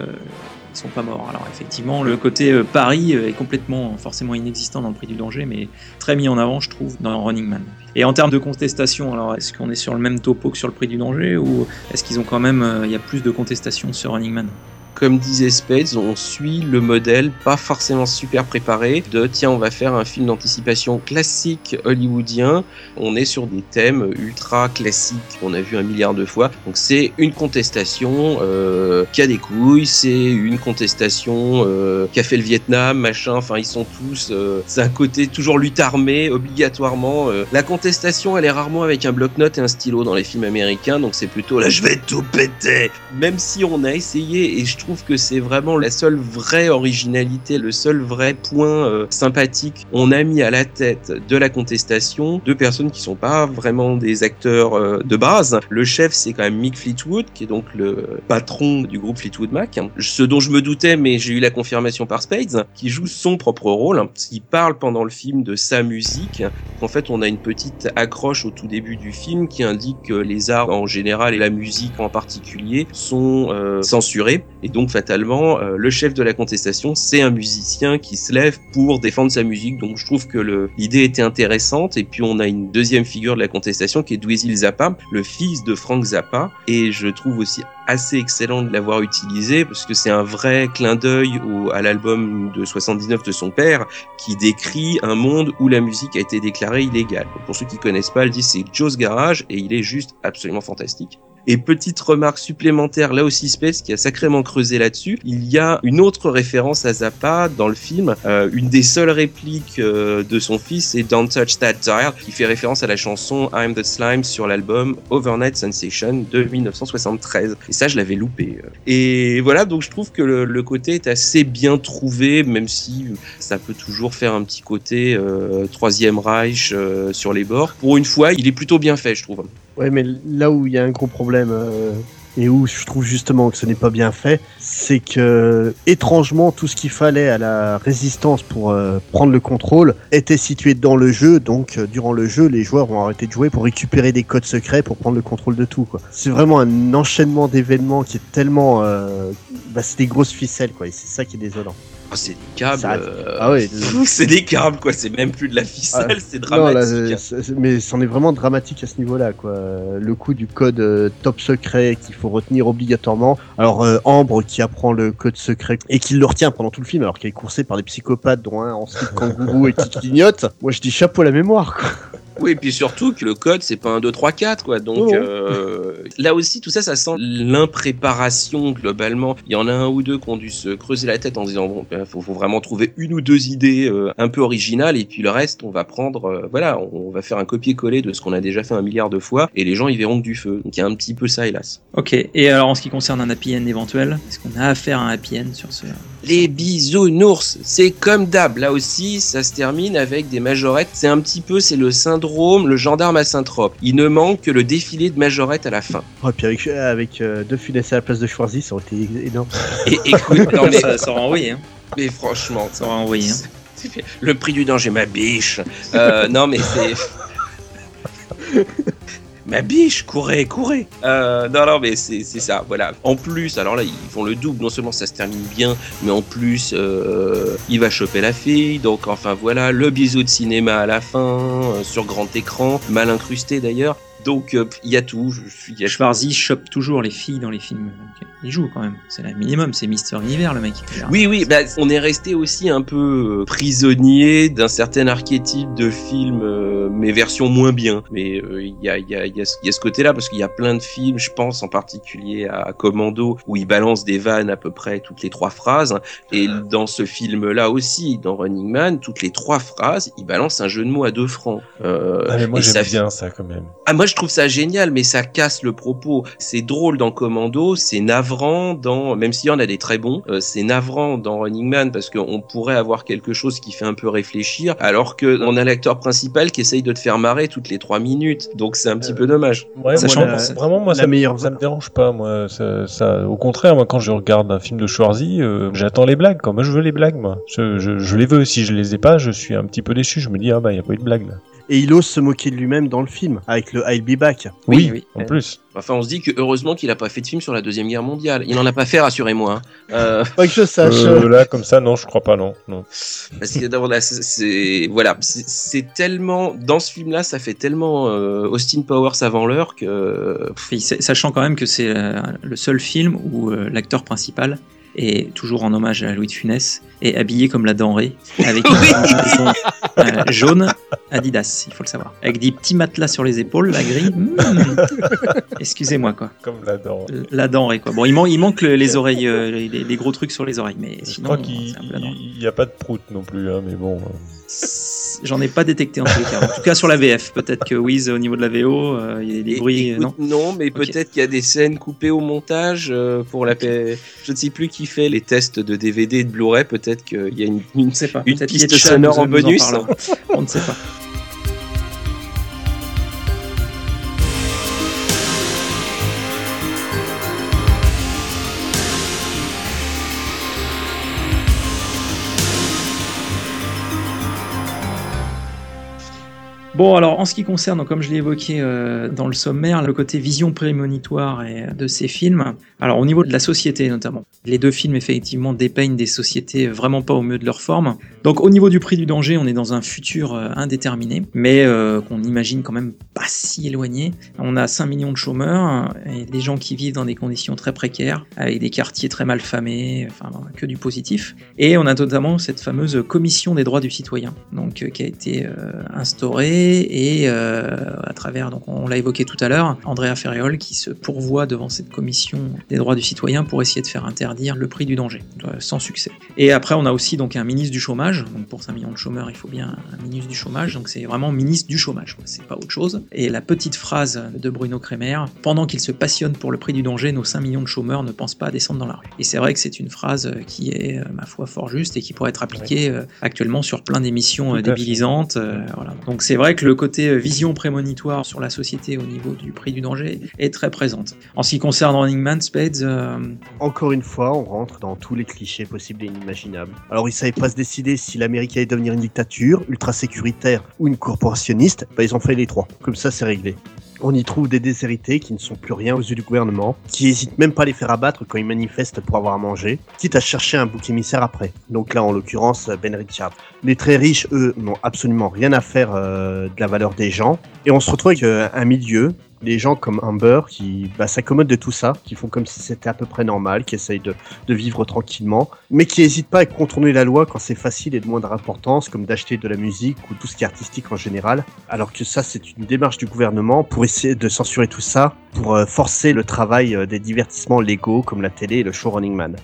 Sont pas morts. Alors effectivement, le côté euh, Paris euh, est complètement, forcément inexistant dans le prix du danger, mais très mis en avant, je trouve, dans Running Man. Et en termes de contestation, alors est-ce qu'on est sur le même topo que sur le prix du danger ou est-ce qu'ils ont quand même, euh, il y a plus de contestation sur Running Man? Comme disait Spades, on suit le modèle pas forcément super préparé de tiens, on va faire un film d'anticipation classique hollywoodien. On est sur des thèmes ultra classiques qu'on a vu un milliard de fois. Donc c'est une contestation euh, qui a des couilles, c'est une contestation euh, qui a fait le Vietnam, machin. Enfin, ils sont tous. euh, c'est un côté toujours lutte armée, obligatoirement. euh. La contestation, elle est rarement avec un bloc-notes et un stylo dans les films américains. Donc c'est plutôt là, je vais tout péter. Même si on a essayé, et je trouve que c'est vraiment la seule vraie originalité, le seul vrai point euh, sympathique. On a mis à la tête de la contestation deux personnes qui sont pas vraiment des acteurs euh, de base. Le chef, c'est quand même Mick Fleetwood, qui est donc le patron du groupe Fleetwood Mac. Ce dont je me doutais, mais j'ai eu la confirmation par Spades, qui joue son propre rôle. Il parle pendant le film de sa musique. En fait, on a une petite accroche au tout début du film qui indique que les arts en général et la musique en particulier sont euh, censurés. Et donc, fatalement, euh, le chef de la contestation, c'est un musicien qui se lève pour défendre sa musique. Donc, je trouve que l'idée était intéressante. Et puis, on a une deuxième figure de la contestation qui est Dweezil Zappa, le fils de Frank Zappa. Et je trouve aussi assez excellent de l'avoir utilisé parce que c'est un vrai clin d'œil à l'album de 79 de son père qui décrit un monde où la musique a été déclarée illégale. Pour ceux qui connaissent pas, le disque c'est Joe's Garage et il est juste absolument fantastique. Et petite remarque supplémentaire, là aussi Space qui a sacrément creusé là-dessus, il y a une autre référence à Zappa dans le film. Euh, une des seules répliques euh, de son fils, c'est Don't Touch That Dial, qui fait référence à la chanson I'm the Slime sur l'album Overnight Sensation de 1973. Et ça, je l'avais loupé. Et voilà, donc je trouve que le, côté est assez bien trouvé, même si ça peut toujours faire un petit côté euh, Troisième Reich euh, sur les bords. Pour une fois, il est plutôt bien fait, je trouve. Ouais, mais là où il y a un gros problème euh, et où je trouve justement que ce n'est pas bien fait, c'est que étrangement tout ce qu'il fallait à la résistance pour euh, prendre le contrôle était situé dans le jeu. Donc euh, durant le jeu, les joueurs ont arrêté de jouer pour récupérer des codes secrets pour prendre le contrôle de tout. C'est vraiment un enchaînement d'événements qui est tellement, bah, c'est des grosses ficelles quoi. Et c'est ça qui est désolant. Ah, c'est des câbles. Ça- euh, ah ouais. c'est des câbles, quoi. C'est même plus de la ficelle, Ah, c'est Non, là, dramatique. c'est- mais c'en est vraiment dramatique à ce niveau-là, quoi. Le coup du code euh, top secret qu'il faut retenir obligatoirement. Alors euh, Ambre qui apprend le code secret et qui le retient pendant tout le film, alors qu'il est coursé par des psychopathes, dont un en slip kangourou et qui clignote. Moi, je dis chapeau à la mémoire. Quoi. Oui, et puis surtout que le code, c'est pas un 2, 3, 4, quoi. Donc Non, non. euh, là aussi, tout ça, ça sent l'impréparation globalement. Il y en a un ou deux qui ont dû se creuser la tête en se disant bon, ben, faut, faut vraiment trouver une ou deux idées euh, un peu originales, et puis le reste, on va prendre, euh, voilà, on va faire un copier-coller de ce qu'on a déjà fait un milliard de fois, et les gens, ils verront que du feu. Donc il y a un petit peu ça, hélas. Ok, et alors en ce qui concerne un happy end éventuel, est-ce qu'on a affaire à un happy end sur ce. Les bisounours, c'est comme d'hab. Là aussi, ça se termine avec des majorettes. C'est un petit peu, c'est le syndrome, le gendarme à Saint-Trope. Il ne manque que le défilé de majorettes à la fin. Oh, puis avec, avec euh, deux Funès à la place de Schwarzy, ça aurait été énorme. Et écoute, non mais, ça, ça aura envoyé, hein. mais franchement, Ça aura envoyé, hein. le prix du danger, ma biche. Euh, non mais c'est. Ma biche, courez, courez. Euh, non, non, mais c'est ça, voilà. En plus, alors là, ils font le double. Non seulement ça se termine bien, mais en plus, euh, il va choper la fille. Donc, enfin, voilà, le bisou de cinéma à la fin, euh, sur grand écran, mal incrusté d'ailleurs. Donc, euh, il y a tout. Je suis. il y a- Schwarzy chope toujours les filles dans les films. Il joue quand même, c'est le minimum, c'est Mister Univers le mec. Oui, oui, bah, on est resté aussi un peu euh, prisonnier d'un certain archétype de film, euh, mais version moins bien. Mais euh, il y, a, il y, a, il y, a, ce- il y a ce côté-là, parce qu'il y a plein de films, je pense en particulier à Commando, où il balance des vannes à peu près toutes les trois phrases. Et dans ce film-là aussi, dans Running Man, toutes les trois phrases, il balance un jeu de mots à deux francs. Euh, Ah, mais moi j'aime ça bien ça quand même. ah, moi je trouve ça génial, mais ça casse le propos. C'est drôle dans Commando, c'est navrant dans, même s'il y en a des très bons, euh, c'est navrant dans Running Man parce qu'on pourrait avoir quelque chose qui fait un peu réfléchir, alors que on a l'acteur principal qui essaye de te faire marrer toutes les trois minutes. Donc c'est un petit peu dommage. Ouais, Sachant moi, que- la- vraiment, moi, ça, meilleure- ça me dérange pas, moi. Ça, ça- au contraire, moi, quand je regarde un film de Schwarzy, euh, j'attends les blagues. Moi, je veux les blagues, moi. Je, je, je les veux. Si je les ai pas, je suis un petit peu déçu. Je me dis, ah bah, il y a pas eu de blague là. Et il ose se moquer de lui-même dans le film, avec le I'll be back. Oui, oui. en plus. Enfin, on se dit que heureusement qu'il a pas fait de film sur la deuxième guerre mondiale. Il en a pas fait, rassurez-moi. hein. Euh, Pas que je sache. Euh, là, comme ça, non, je crois pas, non. non. Parce que d'abord, là, c'est- voilà, c'est- tellement dans ce film-là, ça fait tellement euh, Austin Powers avant l'heure que Et sa- sachant quand même que c'est euh, le seul film où euh, l'acteur principal est toujours en hommage à Louis de Funès est habillé comme la denrée avec un pantalon, euh, jaune Adidas, il faut le savoir, avec des petits matelas sur les épaules, la grille. hmm. Excusez-moi quoi, Comme là-dedans. la denrée quoi. Bon, il, man- il manque le- les oreilles, euh, les, les gros trucs sur les oreilles, mais Je sinon crois qu'il c'est un peu la denrée. il y a pas de prout non plus, hein, mais bon. J'en ai pas détecté en tous les cas. En tout cas sur la VF, peut-être que Wiz au niveau de la VO, euh, il y a des bruits, euh, écoute, non mais peut-être qu'il y a des scènes coupées au montage euh, pour la paix. Je ne sais plus qui fait les tests de DVD et de Blu-ray. Peut-être qu'il y a une, une- pas. une piste sonore en bonus. On ne sait pas. Bon, alors en ce qui concerne, comme je l'ai évoqué euh, dans le sommaire, le côté vision prémonitoire euh, de ces films, alors au niveau de la société notamment, les deux films effectivement dépeignent des sociétés vraiment pas au mieux de leur forme. Donc au niveau du prix du danger, on est dans un futur euh, indéterminé, mais qu'on imagine quand même pas si éloigné. On a 5 millions de chômeurs des gens qui vivent dans des conditions très précaires, avec des quartiers très mal famés, enfin que du positif. Et on a notamment cette fameuse commission des droits du citoyen, donc qui a été instaurée et euh, à travers, donc on l'a évoqué tout à l'heure, Andrea Ferriol qui se pourvoit devant cette commission des droits du citoyen pour essayer de faire interdire le prix du danger, euh, sans succès. Et après on a aussi donc un ministre du chômage, donc pour 5 millions de chômeurs il faut bien un ministre du chômage, donc c'est vraiment ministre du chômage, c'est pas autre chose. Et la petite phrase de Bruno Kremer, pendant qu'il se passionne pour le prix du danger, nos 5 millions de chômeurs ne pensent pas à descendre dans la rue. Et c'est vrai que c'est une phrase euh, qui est, ma foi, fort juste et qui pourrait être appliquée actuellement sur plein d'émissions débilisantes. voilà. Donc c'est vrai que le côté euh, vision prémonitoire sur la société au niveau du prix du danger est très présente. En ce qui concerne Running Man, Spades, euh, Encore une fois, on rentre dans tous les clichés possibles et inimaginables. Alors, ils savaient pas se décider si l'Amérique allait devenir une dictature, ultra sécuritaire ou une corporationniste. Bah, ils ont fait les trois. Comme ça, c'est réglé. On y trouve des déshérités qui ne sont plus rien aux yeux du gouvernement, qui hésitent même pas à les faire abattre quand ils manifestent pour avoir à manger, quitte à chercher un bouc émissaire après. Donc là, en l'occurrence, Ben Richard. Les très riches, eux, n'ont absolument rien à faire euh, de la valeur des gens. Et on se retrouve avec euh, un milieu Les gens comme Amber qui bah, s'accommodent de tout ça, qui font comme si c'était à peu près normal, qui essayent de, de vivre tranquillement, mais qui n'hésitent pas à contourner la loi quand c'est facile et de moindre importance, comme d'acheter de la musique ou tout ce qui est artistique en général, alors que ça c'est une démarche du gouvernement pour essayer de censurer tout ça, pour euh, forcer le travail euh, des divertissements légaux comme la télé et le show Running Man.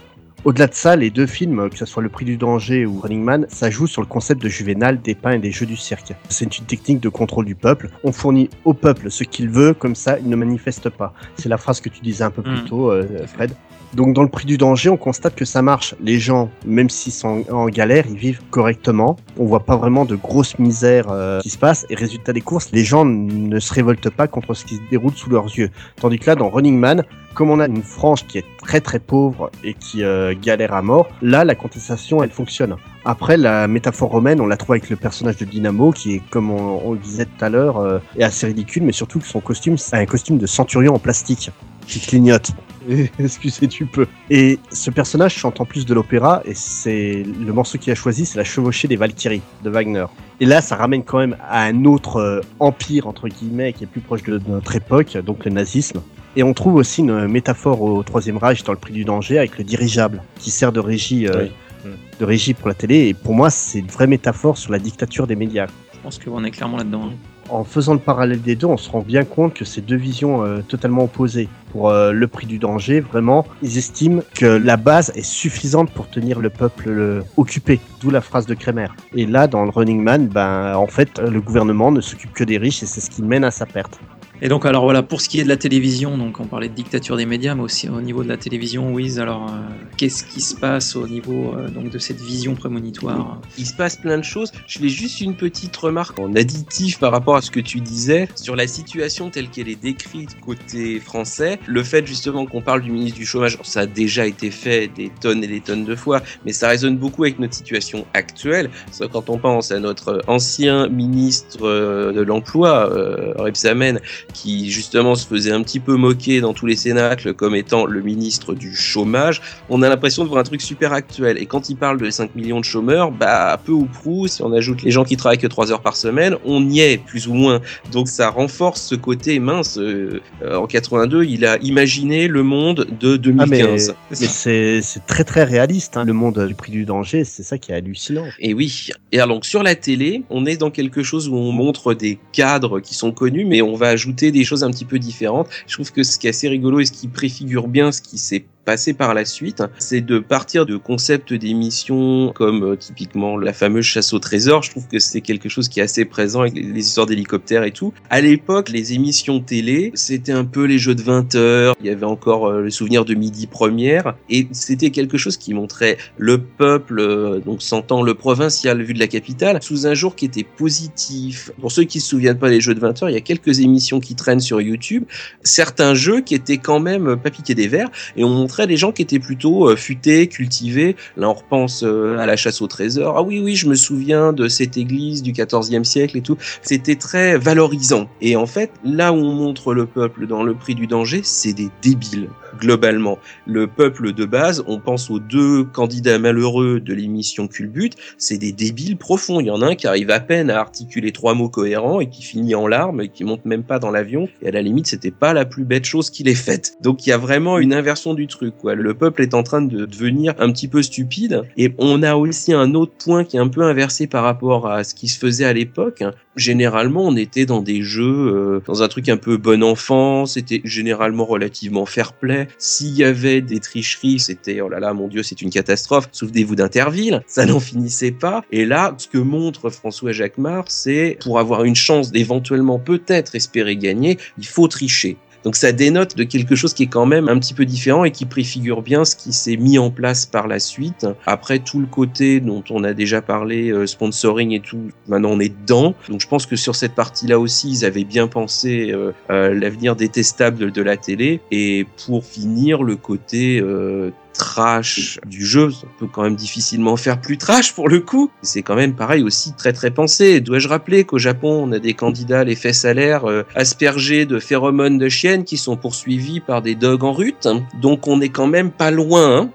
Au-delà de ça, les deux films, que ce soit Le Prix du Danger ou Running Man, ça joue sur le concept de Juvénal, des pains et des jeux du cirque. C'est une technique de contrôle du peuple. On fournit au peuple ce qu'il veut, comme ça, il ne manifeste pas. C'est la phrase que tu disais un peu plus Mm. tôt, euh, Fred. Donc dans le prix du danger, on constate que ça marche. Les gens, même s'ils sont en galère, ils vivent correctement. On voit pas vraiment de grosses misères euh, qui se passent. Et résultat des courses, les gens ne se révoltent pas contre ce qui se déroule sous leurs yeux. Tandis que là, dans Running Man, comme on a une frange qui est très très pauvre et qui euh, galère à mort, là, la contestation, elle fonctionne. Après, la métaphore romaine, on la trouve avec le personnage de Dynamo, qui est, comme on, on le disait tout à l'heure, euh, est assez ridicule, mais surtout que son costume, c'est un costume de centurion en plastique qui clignote. Excusez, tu peux. Et ce personnage chante en plus de l'opéra, et c'est le morceau qu'il a choisi, c'est la chevauchée des Valkyries de Wagner. Et là, ça ramène quand même à un autre euh, empire, entre guillemets, qui est plus proche de notre époque, donc le nazisme. Et on trouve aussi une métaphore au Troisième Reich dans le prix du danger avec le dirigeable, qui sert de régie, euh, Oui. de régie pour la télé. Et pour moi, c'est une vraie métaphore sur la dictature des médias. Je pense qu'on est clairement là-dedans. hein. En faisant le parallèle des deux, on se rend bien compte que c'est deux visions euh, totalement opposées. Pour euh, le prix du danger, vraiment, ils estiment que la base est suffisante pour tenir le peuple occupé, d'où la phrase de Kremer. Et là, dans le Running Man, ben, en fait, le gouvernement ne s'occupe que des riches et c'est ce qui mène à sa perte. Et donc, alors voilà, pour ce qui est de la télévision, donc on parlait de dictature des médias, mais aussi au niveau de la télévision, Wiz, alors euh, qu'est-ce qui se passe au niveau euh, donc de cette vision prémonitoire? Il se passe plein de choses. Je fais juste une petite remarque en additif par rapport à ce que tu disais sur la situation telle qu'elle est décrite côté français. Le fait justement qu'on parle du ministre du chômage, ça a déjà été fait des tonnes et des tonnes de fois, mais ça résonne beaucoup avec notre situation actuelle. Quand on pense à notre ancien ministre euh, de l'emploi, euh, Rebsamen, qui justement se faisait un petit peu moquer dans tous les cénacles comme étant le ministre du chômage, on a l'impression de voir un truc super actuel. Et quand il parle de 5 millions de chômeurs, bah, peu ou prou, si on ajoute les gens qui travaillent que 3 heures par semaine, on y est, plus ou moins. Donc ça renforce ce côté mince. euh, en 82, il a imaginé le monde de 2015. Mais c'est c'est très très réaliste, hein, le monde du prix du danger, c'est ça qui est hallucinant. Et oui. Et alors donc sur la télé, on est dans quelque chose où on montre des cadres qui sont connus, mais on va ajouter des choses un petit peu différentes. Je trouve que ce qui est assez rigolo et ce qui préfigure bien ce qui s'est passé par la suite, c'est de partir de concepts d'émissions comme euh, typiquement la fameuse chasse au trésor. Je trouve que c'est quelque chose qui est assez présent avec les, histoires d'hélicoptères et tout. À l'époque, les émissions télé, c'était un peu les jeux de 20 heures. Il y avait encore euh, le souvenir de midi première et c'était quelque chose qui montrait le peuple, euh, donc s'entend le provincial vu de la capitale, sous un jour qui était positif. Pour ceux qui se souviennent pas des jeux de 20 heures, il y a quelques émissions qui traînent sur YouTube. Certains jeux qui étaient quand même euh, pas piqués des verres et on montrait des gens qui étaient plutôt euh, futés, cultivés. Là, on repense euh, à la chasse au trésor. Ah oui, oui, je me souviens de cette église du 14e siècle et tout. C'était très valorisant. Et en fait, là où on montre le peuple dans le prix du danger, c'est des débiles, globalement. Le peuple de base, on pense aux deux candidats malheureux de l'émission Culbute, c'est des débiles profonds. Il y en a un qui arrive à peine à articuler trois mots cohérents et qui finit en larmes et qui monte même pas dans l'avion. Et à la limite, c'était pas la plus bête chose qu'il ait faite. Donc il y a vraiment une inversion du truc, Le peuple est en train de devenir un petit peu stupide. Et on a aussi un autre point qui est un peu inversé par rapport à ce qui se faisait à l'époque. Généralement, on était dans des jeux, euh, dans un truc un peu bon enfant, c'était généralement relativement fair-play. S'il y avait des tricheries, c'était, oh là là, mon dieu, c'est une catastrophe. Souvenez-vous d'Interville, ça n'en finissait pas. Et là, ce que montre François Jacquemart, c'est pour avoir une chance d'éventuellement peut-être espérer gagner, il faut tricher. Donc ça dénote de quelque chose qui est quand même un petit peu différent et qui préfigure bien ce qui s'est mis en place par la suite. Après tout le côté dont on a déjà parlé, euh, sponsoring et tout, maintenant on est dedans. Donc je pense que sur cette partie-là aussi, ils avaient bien pensé euh, euh, l'avenir détestable de, la télé. Et pour finir, le côté euh, trash du jeu, on peut quand même difficilement faire plus trash pour le coup. C'est quand même pareil aussi très très pensé. Dois-je rappeler qu'au Japon, on a des candidats les fesses à l'air euh, aspergés de phéromones de chiennes qui sont poursuivis par des dogs en rute. Donc on est quand même pas loin. hein.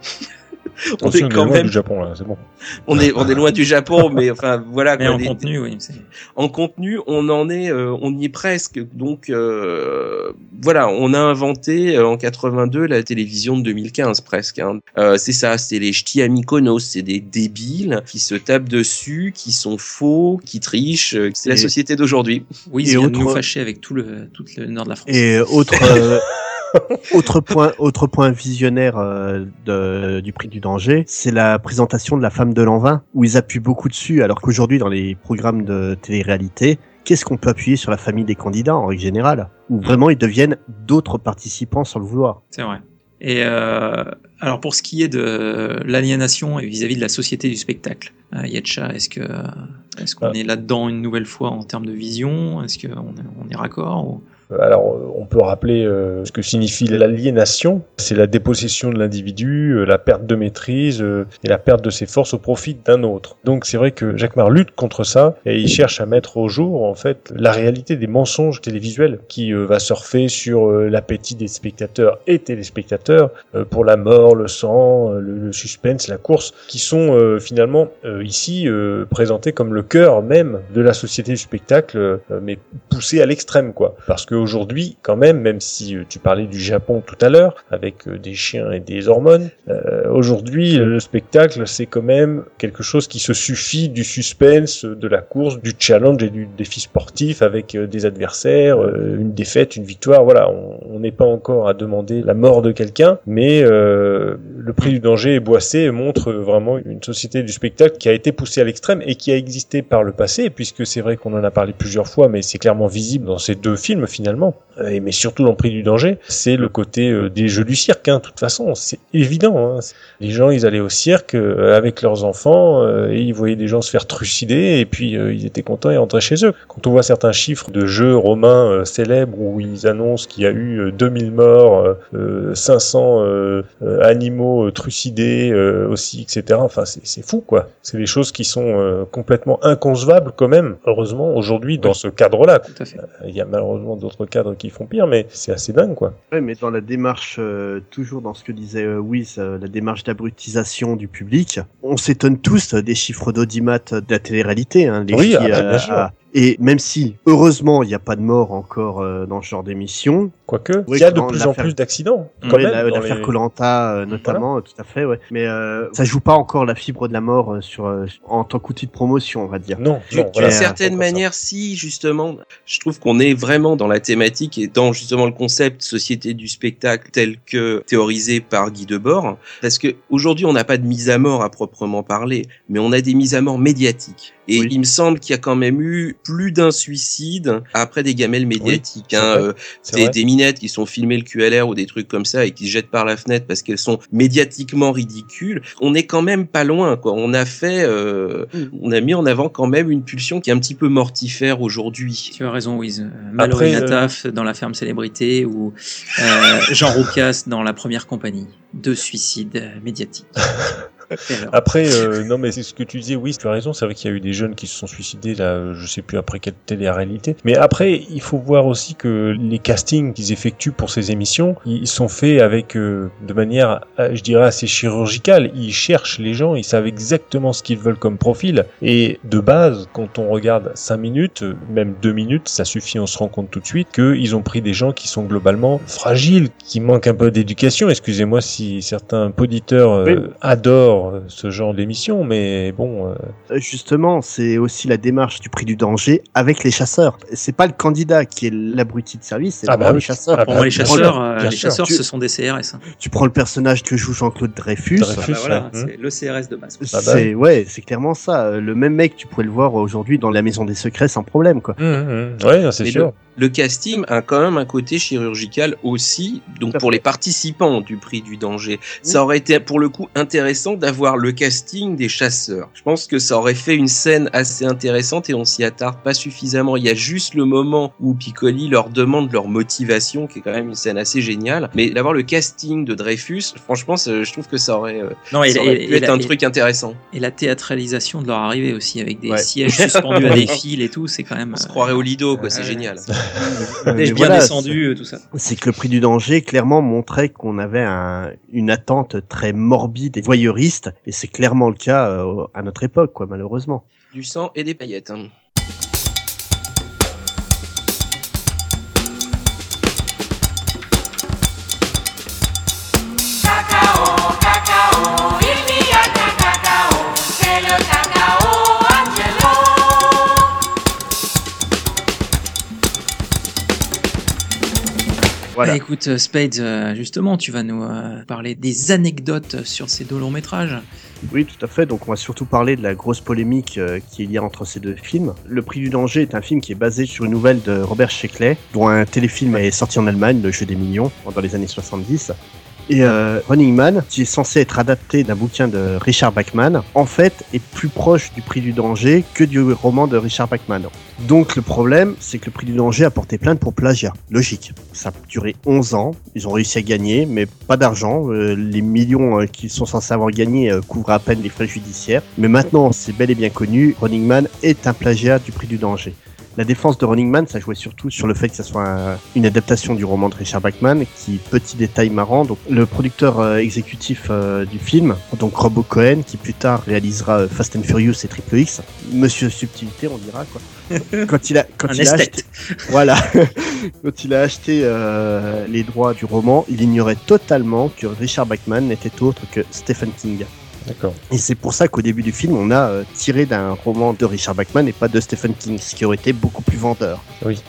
On est quand loin même, du Japon là, c'est bon. on est, on est loin du Japon, mais enfin voilà. Mais quoi, en les- contenu, oui. c'est- en contenu, on en est, euh, on y est presque. Donc euh, voilà, on a inventé euh, en 82 la télévision de 2015 presque. hein. Euh, c'est ça, c'est les ch'tis amikonos, c'est des débiles qui se tapent dessus, qui sont faux, qui trichent. euh, C'est la société d'aujourd'hui. Oui, Et il vient de autre- nous fâcher avec tout le, tout le nord de la France. Et autre, euh, autre point, autre point visionnaire euh, de- du prix du danger, c'est la présentation de la femme de l'an 20, où ils appuient beaucoup dessus, alors qu'aujourd'hui dans les programmes de télé-réalité, qu'est-ce qu'on peut appuyer sur la famille des candidats en règle générale, où vraiment ils deviennent d'autres participants sans le vouloir? C'est vrai. Et euh, alors pour ce qui est de l'aliénation et vis-à-vis de la société du spectacle, euh, Yetcha, est-ce que est-ce qu'on Ah. est là-dedans une nouvelle fois en termes de vision? Est-ce qu'on est, on est raccord ou- Alors, euh, on peut rappeler euh, ce que signifie l'aliénation. C'est la dépossession de l'individu, euh, la perte de maîtrise euh, et la perte de ses forces au profit d'un autre. Donc, c'est vrai que Jacques Mar lutte contre ça et il cherche à mettre au jour, en fait, la réalité des mensonges télévisuels qui euh, va surfer sur euh, l'appétit des spectateurs et téléspectateurs euh, pour la mort, le sang, euh, le, le suspense, la course, qui sont euh, finalement euh, ici euh, présentés comme le cœur même de la société du spectacle, euh, mais poussé à l'extrême, quoi. Parce qu'aujourd'hui, quand même, même si euh, tu parlais du Japon tout à l'heure, avec euh, des chiens et des hormones, euh, aujourd'hui, le spectacle, c'est quand même quelque chose qui se suffit du suspense, de la course, du challenge et du défi sportif avec euh, des adversaires, une défaite, une victoire. Voilà, on n'est pas encore à demander la mort de quelqu'un, mais euh, le prix du danger et Boissé montre vraiment une société du spectacle qui a été poussée à l'extrême et qui a existé par le passé, puisque c'est vrai qu'on en a parlé plusieurs fois, mais c'est clairement visible dans ces deux films finalement, Euh, mais surtout dans prix du danger, c'est le côté euh, des jeux du cirque. Hein, de toute façon, c'est évident. Hein. Les gens, ils allaient au cirque euh, avec leurs enfants et ils voyaient des gens se faire trucider et puis ils étaient contents et rentraient chez eux. Quand on voit certains chiffres de jeux romains célèbres où ils annoncent qu'il y a eu euh, 2000 morts, euh, euh, 500 euh, euh, animaux euh, trucidés euh, aussi, etc. Enfin, c'est c'est fou, quoi. C'est des choses qui sont euh, complètement inconcevables quand même. Heureusement, aujourd'hui, dans ce cadre-là. Il y a malheureusement d'autres cadres qui font pire, mais c'est assez dingue, quoi. Ouais, mais dans la démarche, euh, toujours dans ce que disait euh, Wiz, euh, la démarche d'abrutisation du public, on s'étonne tous des chiffres d'audimat de la télé-réalité. Hein, les Oui, filles, ah bah, euh, bien sûr. à- Et même si, heureusement, il n'y a pas de mort encore euh, dans ce genre d'émission, Quoique, Oui, il y a de plus en plus d'accidents, la- dans l'affaire les- Colanta euh, notamment, tout à fait, ouais. Mais euh, ça joue pas encore la fibre de la mort euh, sur euh, en tant qu'outil de promotion, on va dire. Non, D'une non, certaine ça. manière, si justement, je trouve qu'on est vraiment dans la thématique et dans justement le concept société du spectacle tel que théorisé par Guy Debord, parce que aujourd'hui on n'a pas de mise à mort à proprement parler, mais on a des mises à mort médiatiques. Et Oui. il me semble qu'il y a quand même eu plus d'un suicide après des gamelles médiatiques. hein, euh, des, minettes qui sont filmées le QLR ou des trucs comme ça et qui se jettent par la fenêtre parce qu'elles sont médiatiquement ridicules. On est quand même pas loin, quoi. On a fait, euh, on a mis en avant quand même une pulsion qui est un petit peu mortifère aujourd'hui. Tu as raison, Wiz. Euh, Mallory euh, Nataf dans La Ferme Célébrité ou euh, Jean Roucas dans La Première Compagnie. Deux suicides médiatiques. Après, euh, non, mais c'est ce que tu disais, oui, tu as raison, c'est vrai qu'il y a eu des jeunes qui se sont suicidés, là, euh, je sais plus après quelle télé-réalité. Mais après, il faut voir aussi que les castings qu'ils effectuent pour ces émissions, ils sont faits avec, euh, de manière, euh, je dirais, assez chirurgicale. Ils cherchent les gens, ils savent exactement ce qu'ils veulent comme profil. Et de base, quand on regarde 5 minutes, même 2 minutes, ça suffit, on se rend compte tout de suite qu'ils ont pris des gens qui sont globalement fragiles, qui manquent un peu d'éducation. Excusez-moi si certains auditeurs euh, Oui. adorent euh, ce genre d'émission, mais bon, euh, Euh, Justement, c'est aussi la démarche du prix du danger avec les chasseurs. C'est pas le candidat qui est l'abruti de service, c'est Ah bah les chasseurs. Ah bah, les chasseurs, les chasseurs, Tu- ce sont des CRS. hein. Tu prends le personnage que joue Jean-Claude Dreyfus. Ah bah voilà, c'est le CRS de base. Ah bah C'est ouais, c'est clairement ça. Le même mec, tu pourrais le voir aujourd'hui dans la Maison des Secrets sans problème, quoi. Hum, hum, ouais, c'est sûr. Le casting a quand même un côté chirurgical aussi, donc pour les participants du prix du danger. Ça aurait été pour le coup intéressant d'avoir le casting des chasseurs. Je pense que ça aurait fait une scène assez intéressante et on s'y attarde pas suffisamment. Il y a juste le moment où Piccoli leur demande leur motivation, qui est quand même une scène assez géniale. Mais d'avoir le casting de Dreyfus, franchement, je trouve que ça aurait, euh, Non, et, ça aurait et- pu et être la, un truc intéressant. et la théâtralisation de leur arrivée aussi, avec des Ouais. sièges suspendus à des fils et tout, c'est quand même. On se croirait au Lido, quoi. C'est génial. C'est- Euh, bien voilà, descendu, euh, tout ça. c'est que le prix du danger clairement montrait qu'on avait un- une attente très morbide et voyeuriste, et c'est clairement le cas euh, à notre époque, quoi, malheureusement. Du sang et des paillettes. hein. Voilà. Bah, écoute, euh, Spades, euh, justement, tu vas nous euh, parler des anecdotes sur ces deux longs métrages. Oui, tout à fait. Donc, on va surtout parler de la grosse polémique qu'il y a entre ces deux films. Le Prix du danger est un film qui est basé sur une nouvelle de Robert Sheckley, dont un téléfilm est sorti en Allemagne, Le jeu des millions, dans les années 70. Et euh, Running Man, qui est censé être adapté d'un bouquin de Richard Bachman, en fait est plus proche du Prix du danger que du roman de Richard Bachman. Donc le problème, c'est que le Prix du danger a porté plainte pour plagiat. Logique. Ça a duré 11 ans, ils ont réussi à gagner, mais pas d'argent. Euh, les millions euh, qu'ils sont censés avoir gagnés euh, couvrent à peine les frais judiciaires. Mais maintenant, c'est bel et bien connu, Running Man est un plagiat du Prix du danger. La défense de Running Man, ça jouait surtout sur le fait que ça soit un- une adaptation du roman de Richard Bachman, qui, petit détail marrant, donc le producteur euh, exécutif euh, du film, donc Robo Cohen, qui plus tard réalisera euh, Fast and Furious et Triple X, Monsieur Subtilité, on dira quoi. Quand il a, quand Un il a acheté, esthète. voilà, quand il a acheté euh, les droits du roman, il ignorait totalement que Richard Bachman n'était autre que Stephen King. D'accord. Et c'est pour ça qu'au début du film, on a euh, tiré d'un roman de Richard Bachman et pas de Stephen King, ce qui aurait été beaucoup plus vendeur. Oui.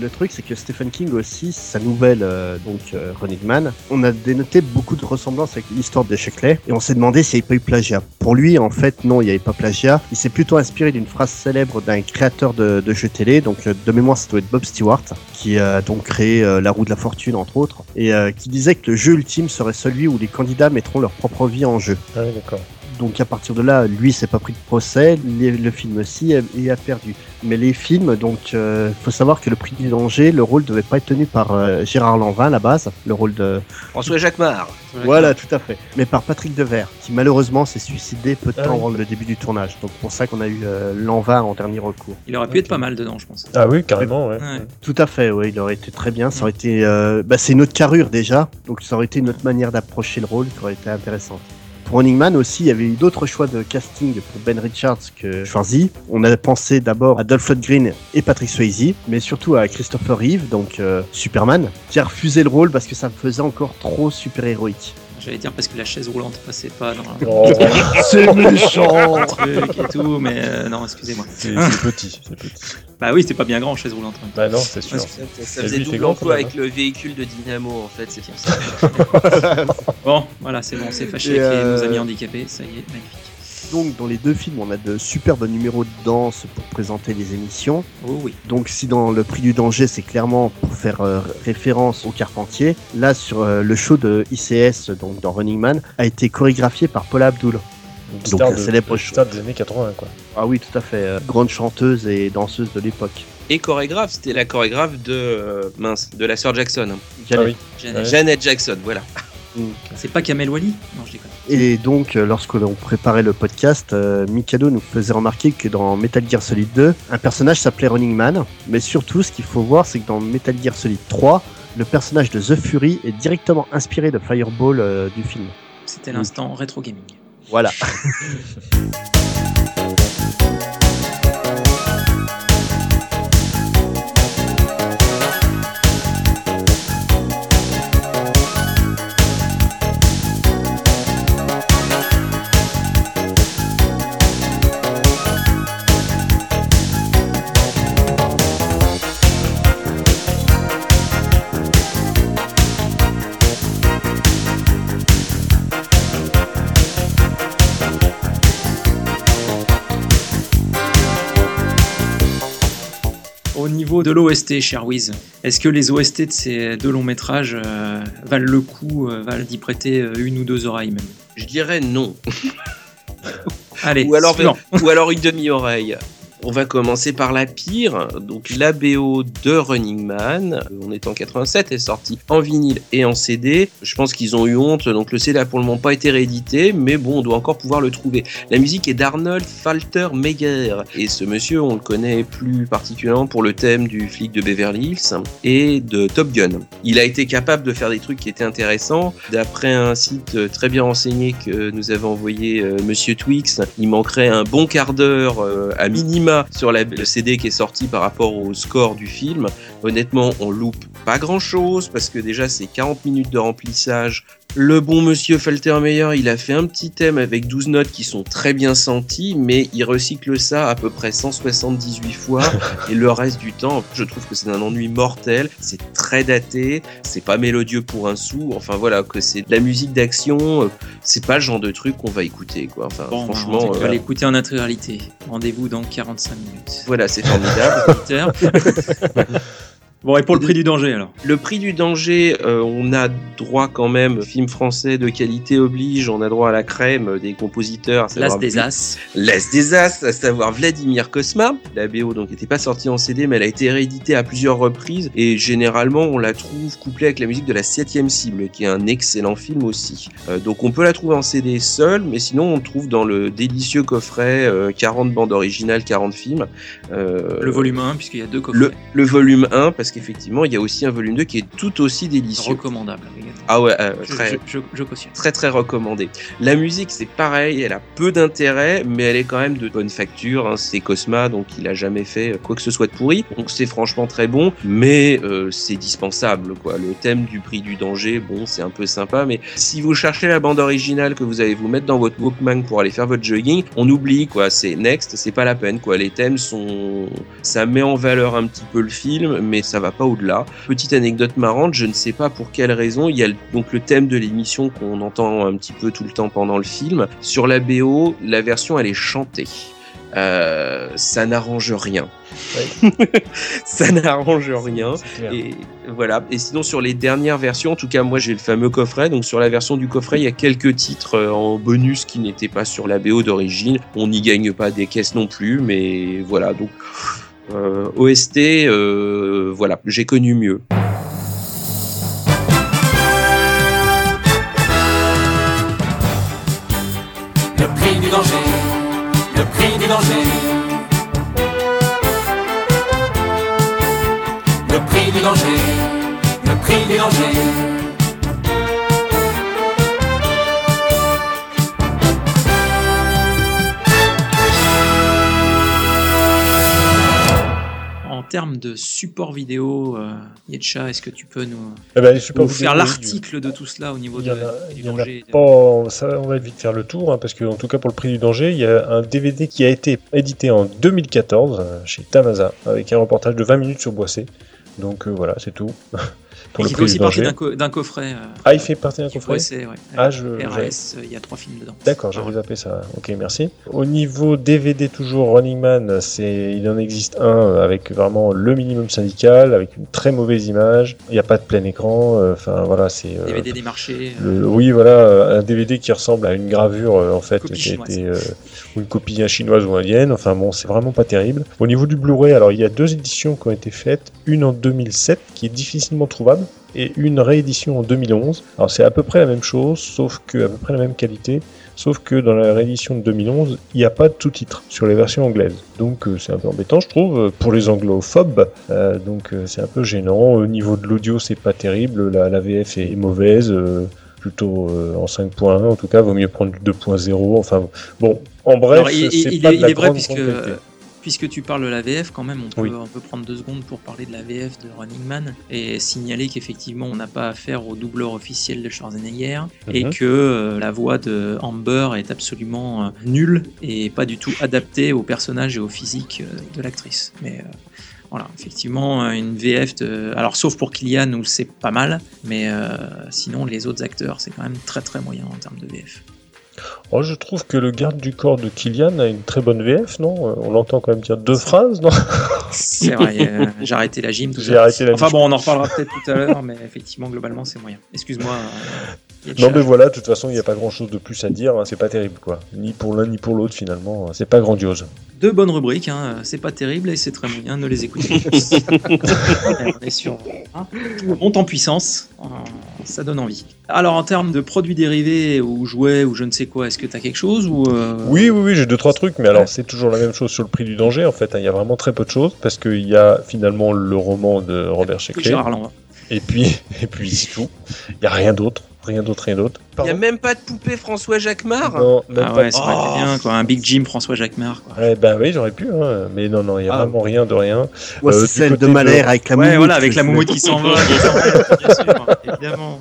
Le truc, c'est que Stephen King aussi, sa nouvelle, euh, donc euh, Man, on a dénoté beaucoup de ressemblances avec l'histoire de Sheckley et on s'est demandé s'il n'y avait pas eu plagiat. Pour lui, en fait, non, il n'y avait pas plagiat. Il s'est plutôt inspiré d'une phrase célèbre d'un créateur de, jeux télé, donc euh, de mémoire, ça doit être Bob Stewart, qui a donc créé euh, La roue de la fortune, entre autres, et qui disait que le jeu ultime serait celui où les candidats mettront leur propre vie en jeu. Ah d'accord. Donc à partir de là, lui s'est pas pris de procès, les- le film aussi et et a perdu. Mais les films, donc euh, faut savoir que le prix du danger, le rôle devait pas être tenu par euh, Gérard Lanvin à la base, le rôle de François Jacquemart. voilà tout à fait, mais par Patrick Devers, qui malheureusement s'est suicidé peu de Ah temps oui. avant le début du tournage. Donc pour ça qu'on a eu euh, Lanvin en dernier recours. Il aurait pu être pas mal dedans, je pense. Ah oui, carrément, ouais. Ouais. Tout à fait, oui, il aurait été très bien. Ça aurait été, euh, bah, c'est une autre carrure déjà, donc ça aurait été une autre manière d'approcher le rôle qui aurait été intéressante. Pour Man aussi, il y avait eu d'autres choix de casting pour Ben Richards que choisi. On a pensé d'abord à Dolph Lundgren et Patrick Swayze, mais surtout à Christopher Reeve, donc euh, Superman, qui a refusé le rôle parce que ça me faisait encore trop super-héroïque. J'allais dire parce que la chaise roulante passait pas dans Oh, C'est méchant truc et tout, mais euh, non, excusez-moi. c'est c'est petit, c'est petit. Bah oui, c'était pas bien grand, chaise roulante. Bah non, c'est sûr. Ouais, Ça, faisait lui, double grand, emploi avec le véhicule de Dynamo en fait, c'est pour ça. Bon, voilà, c'est bon, c'est fâché Et, avec les- euh, nos amis handicapés, ça y est, magnifique. Donc dans les deux films, on a de superbes numéros de danse pour présenter les émissions. Oh oui. Donc si dans le prix du danger c'est clairement pour faire euh, référence au Carpentier, là sur euh, le show de ICS donc dans Running Man a été chorégraphié par Paula Abdul. Une Donc, de, célèbre de- show. star des années 80, quoi. Ah oui tout à fait, euh, grande chanteuse et danseuse de l'époque. Et chorégraphe, c'était la chorégraphe de euh, mince, de la sœur Jackson. hein. Ah oui. Jeannette. Ouais. Janet Jackson, voilà. C'est pas Kamel Wally? Non, je déconne. Et donc euh, lorsque l'on préparait le podcast, euh, Mikado nous faisait remarquer que dans Metal Gear Solid 2, un personnage s'appelait Running Man, mais surtout ce qu'il faut voir c'est que dans Metal Gear Solid 3, le personnage de The Fury est directement inspiré de Fireball euh, du film. C'était l'instant rétro gaming. Voilà. niveau de l'OST, cher Wiz, est-ce que les OST de ces deux longs métrages euh, valent le coup, euh, valent d'y prêter euh, une ou deux oreilles même? Je dirais non. Allez, Ou alors, suivant. ou alors une demi-oreille. On va commencer par la pire. Donc la BO de Running Man, on est en 87, est sortie en vinyle et en CD. Je pense qu'ils ont eu honte, donc le CD a pour le moment pas été réédité, mais bon, on doit encore pouvoir le trouver. La musique est d'Arnold Faltermeyer et ce monsieur, on le connaît plus particulièrement pour le thème du flic de Beverly Hills et de Top Gun. Il a été capable de faire des trucs qui étaient intéressants. D'après un site très bien renseigné que nous avait envoyé euh, Monsieur Twix, il manquerait un bon quart d'heure euh, à minima sur le CD qui est sorti par rapport au score du film. Honnêtement, on loupe pas grand chose parce que déjà c'est 40 minutes de remplissage. Le bon monsieur Faltermeyer, il a fait un petit thème avec 12 notes qui sont très bien senties, mais il recycle ça à peu près 178 fois et le reste du temps, je trouve que c'est un ennui mortel, c'est très daté, c'est pas mélodieux pour un sou, enfin voilà, que c'est de la musique d'action, c'est pas le genre de truc qu'on va écouter quoi. Enfin Bon, franchement, on va euh, l'écouter en intégralité. Rendez-vous dans 45 minutes. voilà, c'est formidable. Bon, et pour le prix du danger alors? Le prix du danger, euh, on a droit quand même, film français de qualité oblige, on a droit à la crème des compositeurs. à L'as des As. L'As des As, à savoir Vladimir Kosma. La BO donc n'était pas sortie en CD, mais elle a été rééditée à plusieurs reprises et généralement on la trouve couplée avec la musique de la septième cible, qui est un excellent film aussi. Euh, donc on peut la trouver en CD seule, mais sinon on trouve dans le délicieux coffret euh, 40 bandes originales, 40 films. Euh, Le volume 1, puisqu'il y a deux coffrets. le, le volume 1, parce qu'effectivement il y a aussi un volume 2 qui est tout aussi délicieux. Recommandable. Ah ouais, euh, Je, très, je, je, je cautionne. très très recommandé. La musique c'est pareil, elle a peu d'intérêt, mais elle est quand même de bonne facture. hein. C'est Cosma, donc il a jamais fait quoi que ce soit de pourri. Donc c'est franchement très bon, mais euh, c'est dispensable quoi. Le thème du prix du danger, bon c'est un peu sympa, mais si vous cherchez la bande originale que vous allez vous mettre dans votre Walkman pour aller faire votre jogging, on oublie quoi. C'est next, c'est pas la peine quoi. Les thèmes sont, ça met en valeur un petit peu le film, mais ça va pas au-delà. Petite anecdote marrante, je ne sais pas pour quelle raison, il y a donc le thème de l'émission qu'on entend un petit peu tout le temps pendant le film. Sur la BO, la version elle est chantée. Euh, ça n'arrange rien. ça n'arrange rien. Et voilà. Et sinon sur les dernières versions, en tout cas moi j'ai le fameux coffret. Donc sur la version du coffret, il y a quelques titres euh, en bonus qui n'étaient pas sur la BO d'origine. On n'y gagne pas des caisses non plus, mais voilà. Donc OST, euh, voilà, j'ai connu mieux. Le prix du danger, le prix du danger. Le prix du danger, le prix du danger. Termes de support vidéo, euh, Yetcha, est-ce que tu peux nous, Eh ben, nous faire l'article de tout cela au niveau de, a, du danger pas. Ça, on va vite faire le tour, hein, parce que en tout cas pour le prix du danger, il y a un DVD qui a été édité en 2014 euh, chez Tamasa, avec un reportage de 20 minutes sur Boissé. Donc euh, voilà, c'est tout. pour Et le qui fait aussi partie d'un co- d'un coffret. euh, Ah, il fait partie d'un coffret ouais. Ah, je- RAS, euh, il y a trois films dedans. D'accord, j'avais zappé ça. Ok, merci. Au niveau DVD, toujours Running Man, c'est, il en existe un avec vraiment le minimum syndical, avec une très mauvaise image. Il n'y a pas de plein écran. euh, Enfin, voilà, c'est. euh, DVD des marchés. euh, le- oui, voilà, euh, un DVD qui ressemble à une gravure euh, en fait, Copie qui a été euh, ou une copie chinoise ou indienne. Enfin bon, c'est vraiment pas terrible. Au niveau du Blu-ray, alors il y a deux éditions qui ont été faites, une en 2007 qui est difficilement trouvable et une réédition en 2011. Alors c'est à peu près la même chose, sauf que à peu près la même qualité. Sauf que dans la réédition de 2011, il n'y a pas de sous-titres sur les versions anglaises. Donc euh, c'est un peu embêtant, je trouve, euh, pour les anglophobes. Euh, donc euh, c'est un peu gênant. Au niveau de l'audio, c'est pas terrible. La, la VF est mauvaise. plutôt en 5.1 en tout cas vaut mieux prendre du 2.0 enfin bon en bref Alors, il, c'est il- pas il de la est vrai, puisque. Puisque tu parles de la VF, quand même, on peut, Oui. on peut prendre deux secondes pour parler de la VF de Running Man et signaler qu'effectivement, on n'a pas affaire au doubleur officiel de Schwarzenegger et Mhm. que euh, la voix de Amber est absolument euh, nulle et pas du tout adaptée au personnage et au physique euh, de l'actrice. Mais voilà, effectivement, une VF de. Alors, sauf pour Kylian où c'est pas mal, mais sinon, les autres acteurs, c'est quand même très très moyen en termes de VF. Oh, je trouve que le garde du corps de Kylian a une très bonne VF non? Euh, on l'entend quand même dire deux phrases non? C'est vrai, euh, j'ai arrêté la gym tout J'ai à l'heure. arrêté la Enfin gym. bon, on en reparlera peut-être tout à l'heure, mais effectivement, globalement, c'est moyen. Excuse-moi. euh, Non mais voilà, de toute façon, il n'y a pas grand chose de plus à dire, hein, c'est pas terrible quoi. Ni pour l'un ni pour l'autre finalement, c'est pas grandiose. Deux bonnes rubriques, hein. c'est pas terrible et c'est très moyen, ne les écoutez pas. on est sur hein. On monte en puissance, euh, ça donne envie. Alors en termes de produits dérivés ou jouets ou je ne sais quoi, est-ce que tu as quelque chose ou euh, Oui, oui, oui, j'ai deux trois trucs, mais alors c'est toujours la même chose sur le prix du danger en fait. hein, Il y a vraiment très peu de choses parce qu'il y a finalement le roman de Robert Sheckley et puis et puis c'est tout. Il y a rien d'autre, rien d'autre, rien d'autre. Il y a même pas de poupée François Jacquemart. Non, même Ah pas- ouais, ça aurait été Oh. bien quoi, un Big Jim François Jacquemart quoi. Ouais, ben oui, j'aurais pu, hein, mais non, non, il y a Ah. vraiment rien de rien. Moi, Euh, celle de Malher de- avec la Ouais, moumoute. voilà, avec la moumoute qui s'envole, bien sûr, bien sûr, évidemment.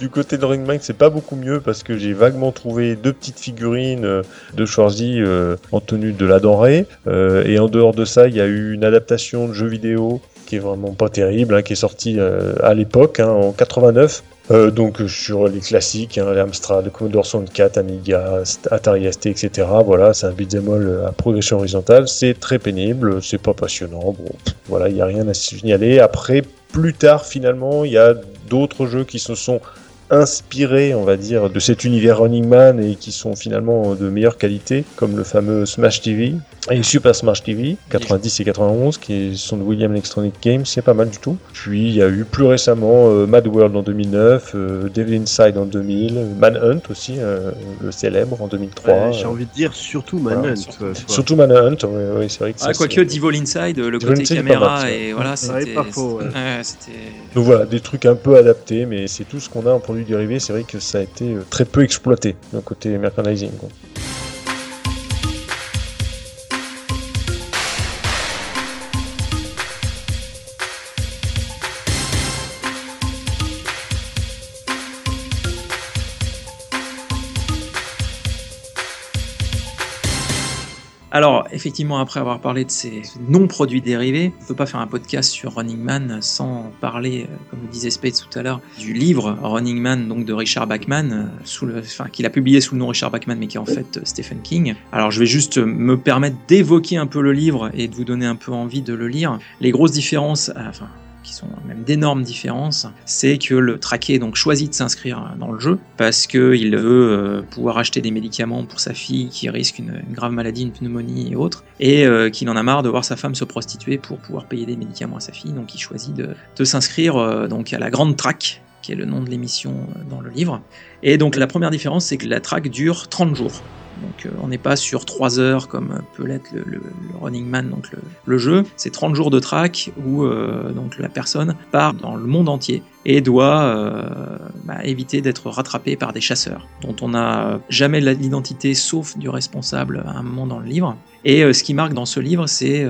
Du côté de Running Man, c'est pas beaucoup mieux parce que j'ai vaguement trouvé deux petites figurines euh, de Schwarzy euh, en tenue de la denrée. Euh, et en dehors de ça, il y a eu une adaptation de jeu vidéo qui est vraiment pas terrible, hein, qui est sortie euh, à l'époque, hein, en 89. Euh, donc sur les classiques, hein, les Amstrad, le Commodore 64, Amiga, Atari ST, etc. Voilà, c'est un beat'em all à progression horizontale. C'est très pénible, c'est pas passionnant. Bon, voilà, il y a rien à signaler. Après, plus tard, finalement, il y a d'autres jeux qui se sont inspirés, on va dire, de cet univers Running Man et qui sont finalement de meilleure qualité, comme le fameux Smash TV et Super Smash TV 90 et 91, qui sont de William Electronic Games, c'est pas mal du tout. Puis il y a eu plus récemment euh, Mad World en 2009, euh, Devil Inside en 2000, Manhunt aussi, euh, le célèbre en 2003. Ouais, J'ai euh, envie de dire surtout Voilà, Manhunt. surtout- Manhunt, ouais, c'est vrai que Ah, ça, quoique c'est- Devil Inside, le Devil côté Inside caméra, mal, et voilà, c'était. Donc voilà, des trucs un peu adaptés, mais c'est tout ce qu'on a en produits dérivés. C'est vrai que ça a été euh, très peu exploité, le côté merchandising. Alors, effectivement, après avoir parlé de ces non-produits dérivés, on ne peut pas faire un podcast sur Running Man sans parler, euh, comme le disait Spades tout à l'heure, du livre Running Man donc de Richard Bachman, euh, sous le, qu'il a publié sous le nom Richard Bachman, mais qui est en fait euh, Stephen King. Alors, je vais juste me permettre d'évoquer un peu le livre et de vous donner un peu envie de le lire. Les grosses différences, qui sont même d'énormes différences, c'est que le traqué donc choisit de s'inscrire dans le jeu parce que il veut euh, pouvoir acheter des médicaments pour sa fille qui risque une, grave maladie, une pneumonie et autres, et euh, qu'il en a marre de voir sa femme se prostituer pour pouvoir payer des médicaments à sa fille, donc il choisit de, s'inscrire euh, donc à la Grande Traque qui est le nom de l'émission dans le livre. Et donc la première différence, c'est que la traque dure 30 jours. Donc euh, on n'est pas sur 3 heures comme peut l'être le, Running Man, donc le, le jeu. C'est 30 jours de track où euh, donc la personne part dans le monde entier et doit euh, bah, éviter d'être rattrapé par des chasseurs dont on n'a jamais l'identité sauf du responsable à un moment dans le livre. Et ce qui marque dans ce livre, c'est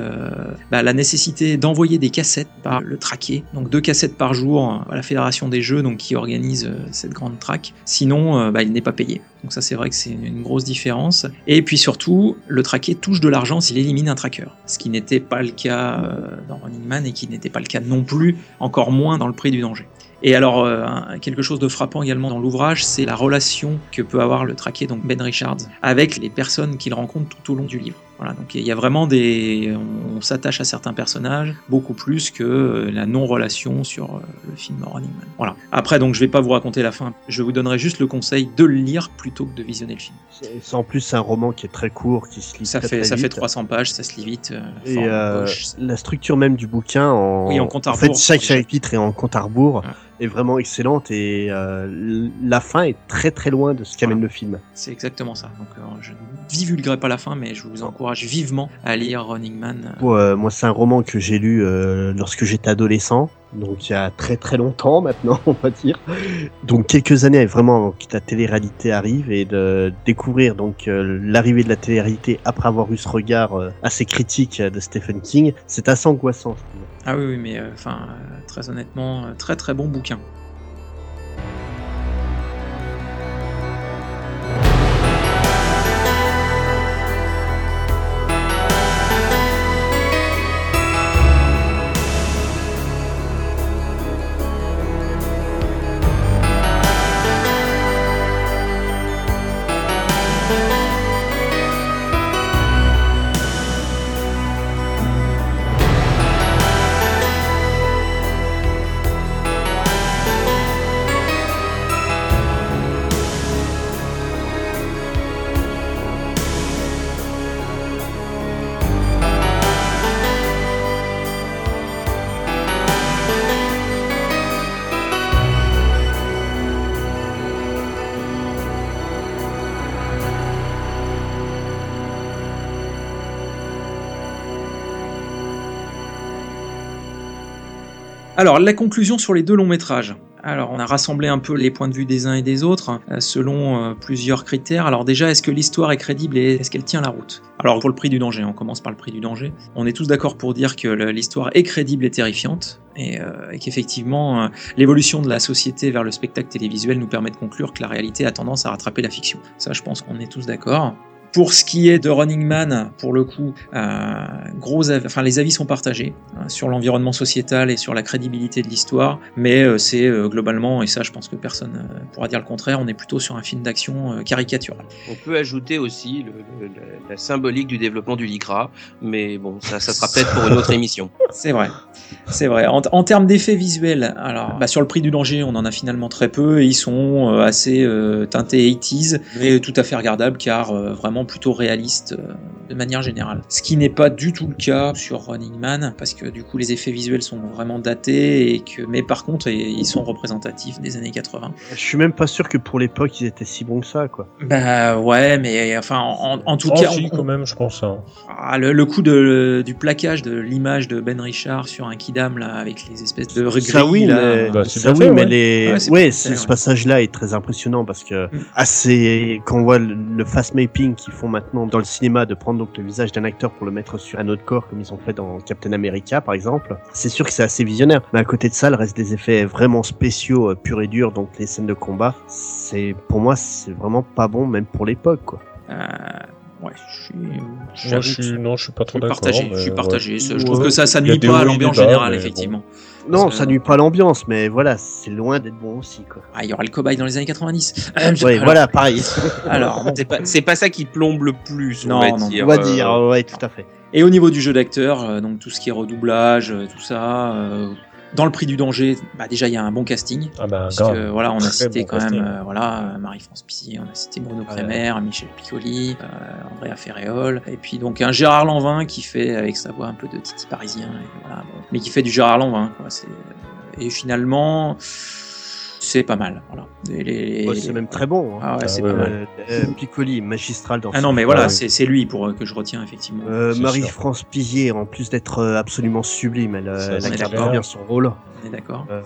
bah, la nécessité d'envoyer des cassettes par le traqué, donc deux cassettes par jour à la Fédération des Jeux, donc qui organise cette grande track. Sinon, bah, il n'est pas payé. Donc ça, c'est vrai que c'est une, grosse différence. Et puis surtout, le traqué touche de l'argent s'il élimine un tracker, ce qui n'était pas le cas euh, dans Running Man et qui n'était pas le cas non plus, encore moins dans le prix du danger. Et alors, euh, quelque chose de frappant également dans l'ouvrage, c'est la relation que peut avoir le traqué, donc Ben Richards, avec les personnes qu'il rencontre tout au long du livre. Voilà, donc il y a vraiment des. On, on s'attache à certains personnages beaucoup plus que euh, la non-relation sur euh, le film Running Man. Voilà. Après, donc je vais pas vous raconter la fin, je vous donnerai juste le conseil de le lire plutôt que de visionner le film. C'est c'est en plus un roman qui est très court, qui se lit Ça très, fait, très ça fait vite. 300 pages, ça se lit vite. euh, Et euh, la structure même du bouquin, en, Oui, en compte à fait, rebours, chaque chapitre est en compte à rebours, Ouais. Est vraiment excellente et euh, la fin est très très loin de ce qu'amène Voilà. le film. C'est exactement ça. Donc euh, je ne divulguerai pas la fin, mais je vous encourage vivement à lire Running Man. Euh, moi, c'est un roman que j'ai lu lorsque j'étais adolescent, donc il y a très très longtemps maintenant, on va dire. Donc quelques années vraiment avant que la télé-réalité arrive et de découvrir donc euh, l'arrivée de la télé-réalité après avoir eu ce regard euh, assez critique de Stephen King, c'est assez angoissant. je. Ah oui, oui, mais euh, enfin, très honnêtement, très très bon bouquin. Alors, la conclusion sur les deux longs métrages. Alors, on a rassemblé un peu les points de vue des uns et des autres euh, selon euh, plusieurs critères. Alors déjà, est-ce que l'histoire est crédible et est-ce qu'elle tient la route? Alors, pour le prix du danger, on commence par le prix du danger. On est tous d'accord pour dire que l'histoire est crédible et terrifiante et, euh, qu'effectivement, l'évolution de la société vers le spectacle télévisuel nous permet de conclure que la réalité a tendance à rattraper la fiction. Ça, je pense qu'on est tous d'accord. Pour ce qui est de Running Man, pour le coup, euh, gros av- enfin, les avis sont partagés hein, sur l'environnement sociétal et sur la crédibilité de l'histoire, mais euh, c'est euh, globalement, et ça je pense que personne pourra dire le contraire, on est plutôt sur un film d'action caricatural. On peut ajouter aussi le- le- la, symbolique du développement du LICRA, mais bon, ça, ça sera peut-être pour une autre émission. C'est vrai, c'est vrai. En, en termes d'effets visuels, alors bah, sur le prix du danger, on en a finalement très peu et ils sont assez teintés 80s, mais tout à fait regardables car vraiment plutôt réalistes euh, de manière générale. Ce qui n'est pas du tout le cas sur Running Man parce que du coup les effets visuels sont vraiment datés et que, mais par contre ils sont représentatifs des années 80. Je suis même pas sûr que pour l'époque ils étaient si bons que ça, quoi. Bah ouais, mais enfin en, en tout Oh, cas, si, on- quand même, je pense. hein. Ah, le, le coup de, du plaquage de l'image de Ben Richard sur un Kidam là avec les espèces de rues Ça oui, là. mais, Bah, c'est ça bien oui, fait, mais ouais. les, Ouais, ce, passage-là est très impressionnant parce que Mm. assez, quand on voit le, le fast mapping qu'ils font maintenant dans le cinéma, de prendre donc le visage d'un acteur pour le mettre sur un autre corps comme ils ont fait dans Captain America par exemple, c'est sûr que c'est assez visionnaire. Mais à côté de ça, le reste des effets vraiment spéciaux, euh, purs et durs, donc les scènes de combat, c'est pour moi c'est vraiment pas bon même pour l'époque quoi. Euh, ouais, je suis, je suis, non, je suis pas je trop suis d'accord. partagé. mais Je suis ouais. partagé. Je trouve que ça, ça nuit pas à l'ambiance générale, effectivement. Non, ça nuit pas l'ambiance, mais voilà, c'est loin d'être bon aussi quoi. Ah, il y aura le cobaye dans les années 90. Ouais, Alors- voilà, pareil. Alors. C'est pas, c'est pas ça qui plombe le plus, Non, on va non, dire. On va euh, dire, ouais, tout à fait. Et au niveau du jeu d'acteur, euh, donc tout ce qui est redoublage, euh, tout ça. Euh, dans le prix du danger, bah déjà il y a un bon casting. Ah bah, Parce grave. que voilà, on a Très cité bon quand casting. même euh, voilà euh, Marie-France Pizzi, on a cité Bruno Ouais. Kremer, Michel Piccoli, euh, Andrea Ferréol, et puis donc un Gérard Lanvin qui fait avec sa voix un peu de Titi parisien, et voilà, bon, mais qui fait du Gérard Lanvin. Quoi, c'est- et finalement, c'est pas mal. Voilà. Les- Ouais, c'est même très bon. hein. Ah ouais, Ah c'est ouais, pas ouais. mal. Euh, Piccoli, magistral dans Ah non, mais voilà, Ah oui. c'est c'est lui pour euh, que je retiens effectivement. Euh, Marie-France Pizier, en plus d'être absolument sublime, elle, elle incarne bien son rôle. On est d'accord. Euh,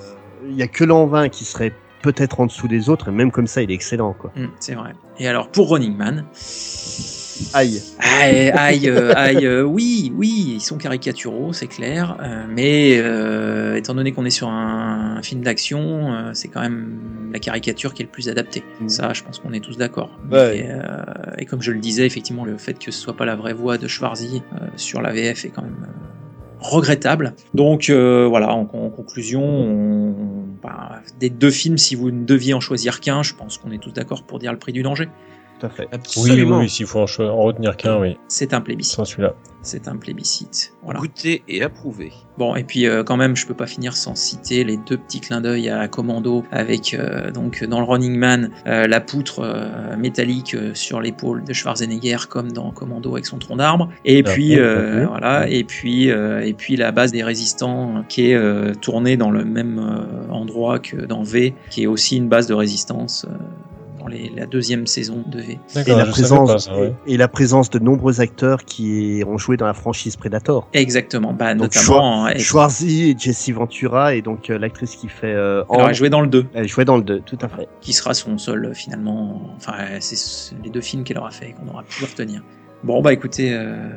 Il y a que Lanvin qui serait peut-être en dessous des autres, et même comme ça, il est excellent. Quoi. Hum, c'est vrai. Et alors pour Running Man, Aïe. Aïe, aïe, euh, aïe, euh, oui, oui, ils sont caricaturaux, c'est clair, euh, mais euh, étant donné qu'on est sur un, un film d'action, c'est quand même la caricature qui est le plus adaptée. Mm. Ça, je pense qu'on est tous d'accord. Ouais. Et, et comme je le disais, effectivement, le fait que ce soit pas la vraie voix de Schwarzy sur la VF est quand même regrettable. Donc euh, voilà, en, en conclusion, on- bah, des deux films, si vous ne deviez en choisir qu'un, je pense qu'on est tous d'accord pour dire le prix du danger. Tout à fait. Oui, oui, Absolument. oui, s'il faut en, retenir qu'un, oui. C'est un plébiscite. Celui-là. C'est un plébiscite. Voilà. Goûté et approuvé. Bon, et puis euh, quand même, je peux pas finir sans citer les deux petits clins d'œil à Commando avec euh, donc dans le Running Man euh, la poutre euh, métallique euh, sur l'épaule de Schwarzenegger comme dans Commando avec son tronc d'arbre. Et Ah, puis bon, euh, voilà, et puis euh, et puis la base des résistants euh, qui est euh, tournée dans le même euh, endroit que dans V, qui est aussi une base de résistance. Les- la deuxième saison de V. Et la, présence, pas ça, ouais. et, et la présence de nombreux acteurs qui ont joué dans la franchise Predator. Exactement, bah, Donc, notamment. euh, Schwarzy et Jesse Ventura, et donc euh, l'actrice qui fait euh, alors, elle jouait dans le 2. elle jouait dans le 2, tout à fait. qui sera son seul euh, finalement. Enfin, c'est les deux films qu'elle aura fait et qu'on aura pu retenir. Bon, bah écoutez, euh,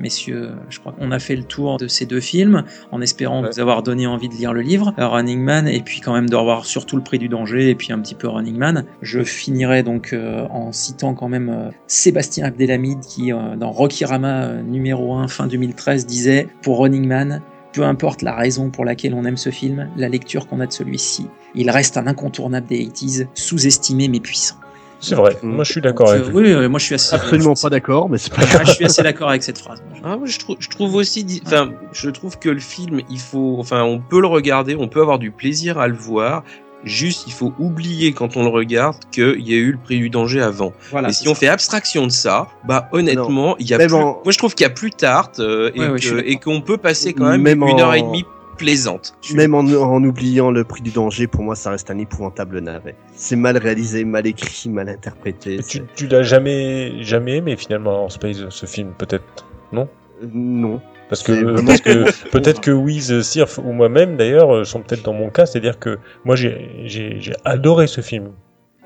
messieurs, je crois qu'on a fait le tour de ces deux films en espérant Ouais. vous avoir donné envie de lire le livre, euh, Running Man, et puis quand même de revoir surtout le prix du danger et puis un petit peu Running Man. Je finirai donc euh, en citant quand même euh, Sébastien Abdelhamid qui, euh, dans Rocky Rama numéro 1 fin 2013, disait pour Running Man. Peu importe la raison pour laquelle on aime ce film, la lecture qu'on a de celui-ci, il reste un incontournable des 80s, sous-estimé mais puissant. C'est vrai, Mm. moi je suis d'accord avec oui, euh, moi je suis assez. Absolument pas d'accord, mais c'est pas Ah, je suis assez d'accord avec cette phrase. Ah, moi, je, trouve, je trouve aussi, di- enfin, je trouve que le film, il faut, enfin, on peut le regarder, on peut avoir du plaisir à le voir. Juste, il faut oublier quand on le regarde qu'il y a eu le prix du danger avant. Voilà. et si on fait abstraction de ça, bah honnêtement, il y a plus, en- moi je trouve qu'il y a plus tard euh, et Ouais, qu'on peut passer quand même, Même une heure et demie plaisante. Même en, en oubliant le prix du danger, pour moi, ça reste un épouvantable navet. C'est mal réalisé, mal écrit, mal interprété. Tu, tu l'as jamais, jamais aimé finalement en Space, ce film, peut-être Non? Euh, Non. Parce que, euh, parce que peut-être que Wiz, Sirf ou moi-même d'ailleurs euh, sont peut-être dans mon cas, c'est-à-dire que moi j'ai adoré ce film.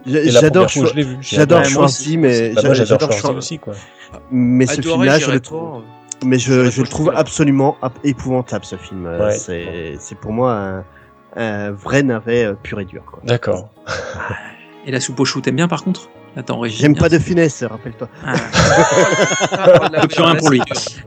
J'adore. Schwarzy, mais Bah, j'adore Schwarzy Schwa- aussi quoi. Mais ce film-là, je le trouve. Mais je, le trouve absolument épouvantable ce film. Euh, Ouais. C'est c'est pour moi un, un vrai navet euh, pur et dur. quoi. D'accord. Et la soupe au chou, t'aimes bien par contre? Attends, Régis, J'aime pas de finesse, rappelle-toi. Ah. plus rien pour lui.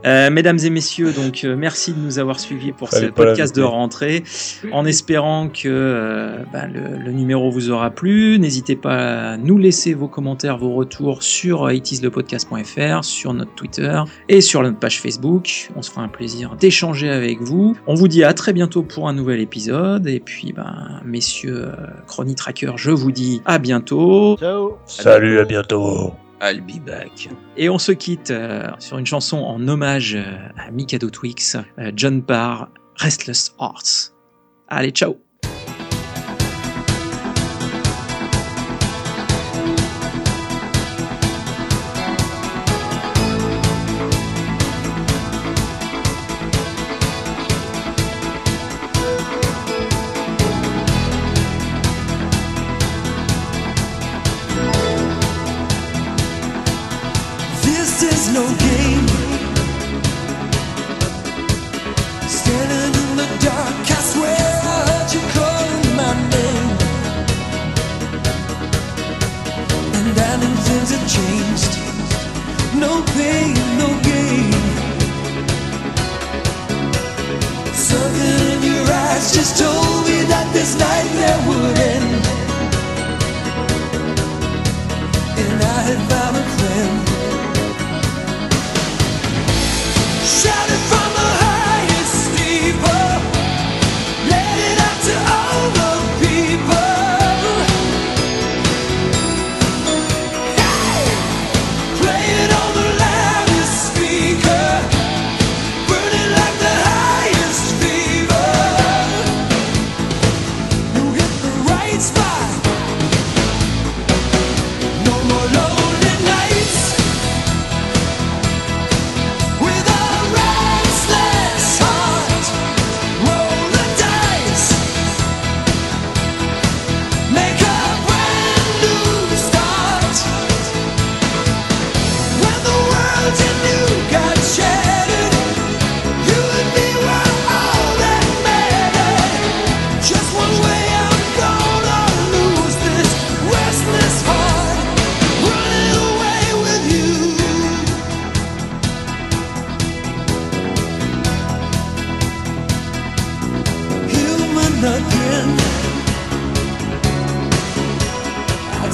Euh, mesdames et messieurs, donc euh, merci de nous avoir suivis pour Fallait ce podcast de rentrée, en espérant que euh, bah, le, le numéro vous aura plu. N'hésitez pas à nous laisser vos commentaires, vos retours sur itislepodcast.fr, sur notre Twitter et sur notre page Facebook. On se fera un plaisir d'échanger avec vous. On vous dit à très bientôt pour un nouvel épisode. Et puis, ben, messieurs euh, Chrony Tracker, je vous dis à bientôt. Ciao Salut, à bientôt. I'll be back. Et on se quitte euh, sur une chanson en hommage euh, à Mikado Twix, euh, John Parr, Restless Hearts. Allez, ciao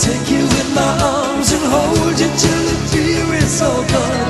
take you in my arms and hold you till the fear is all gone.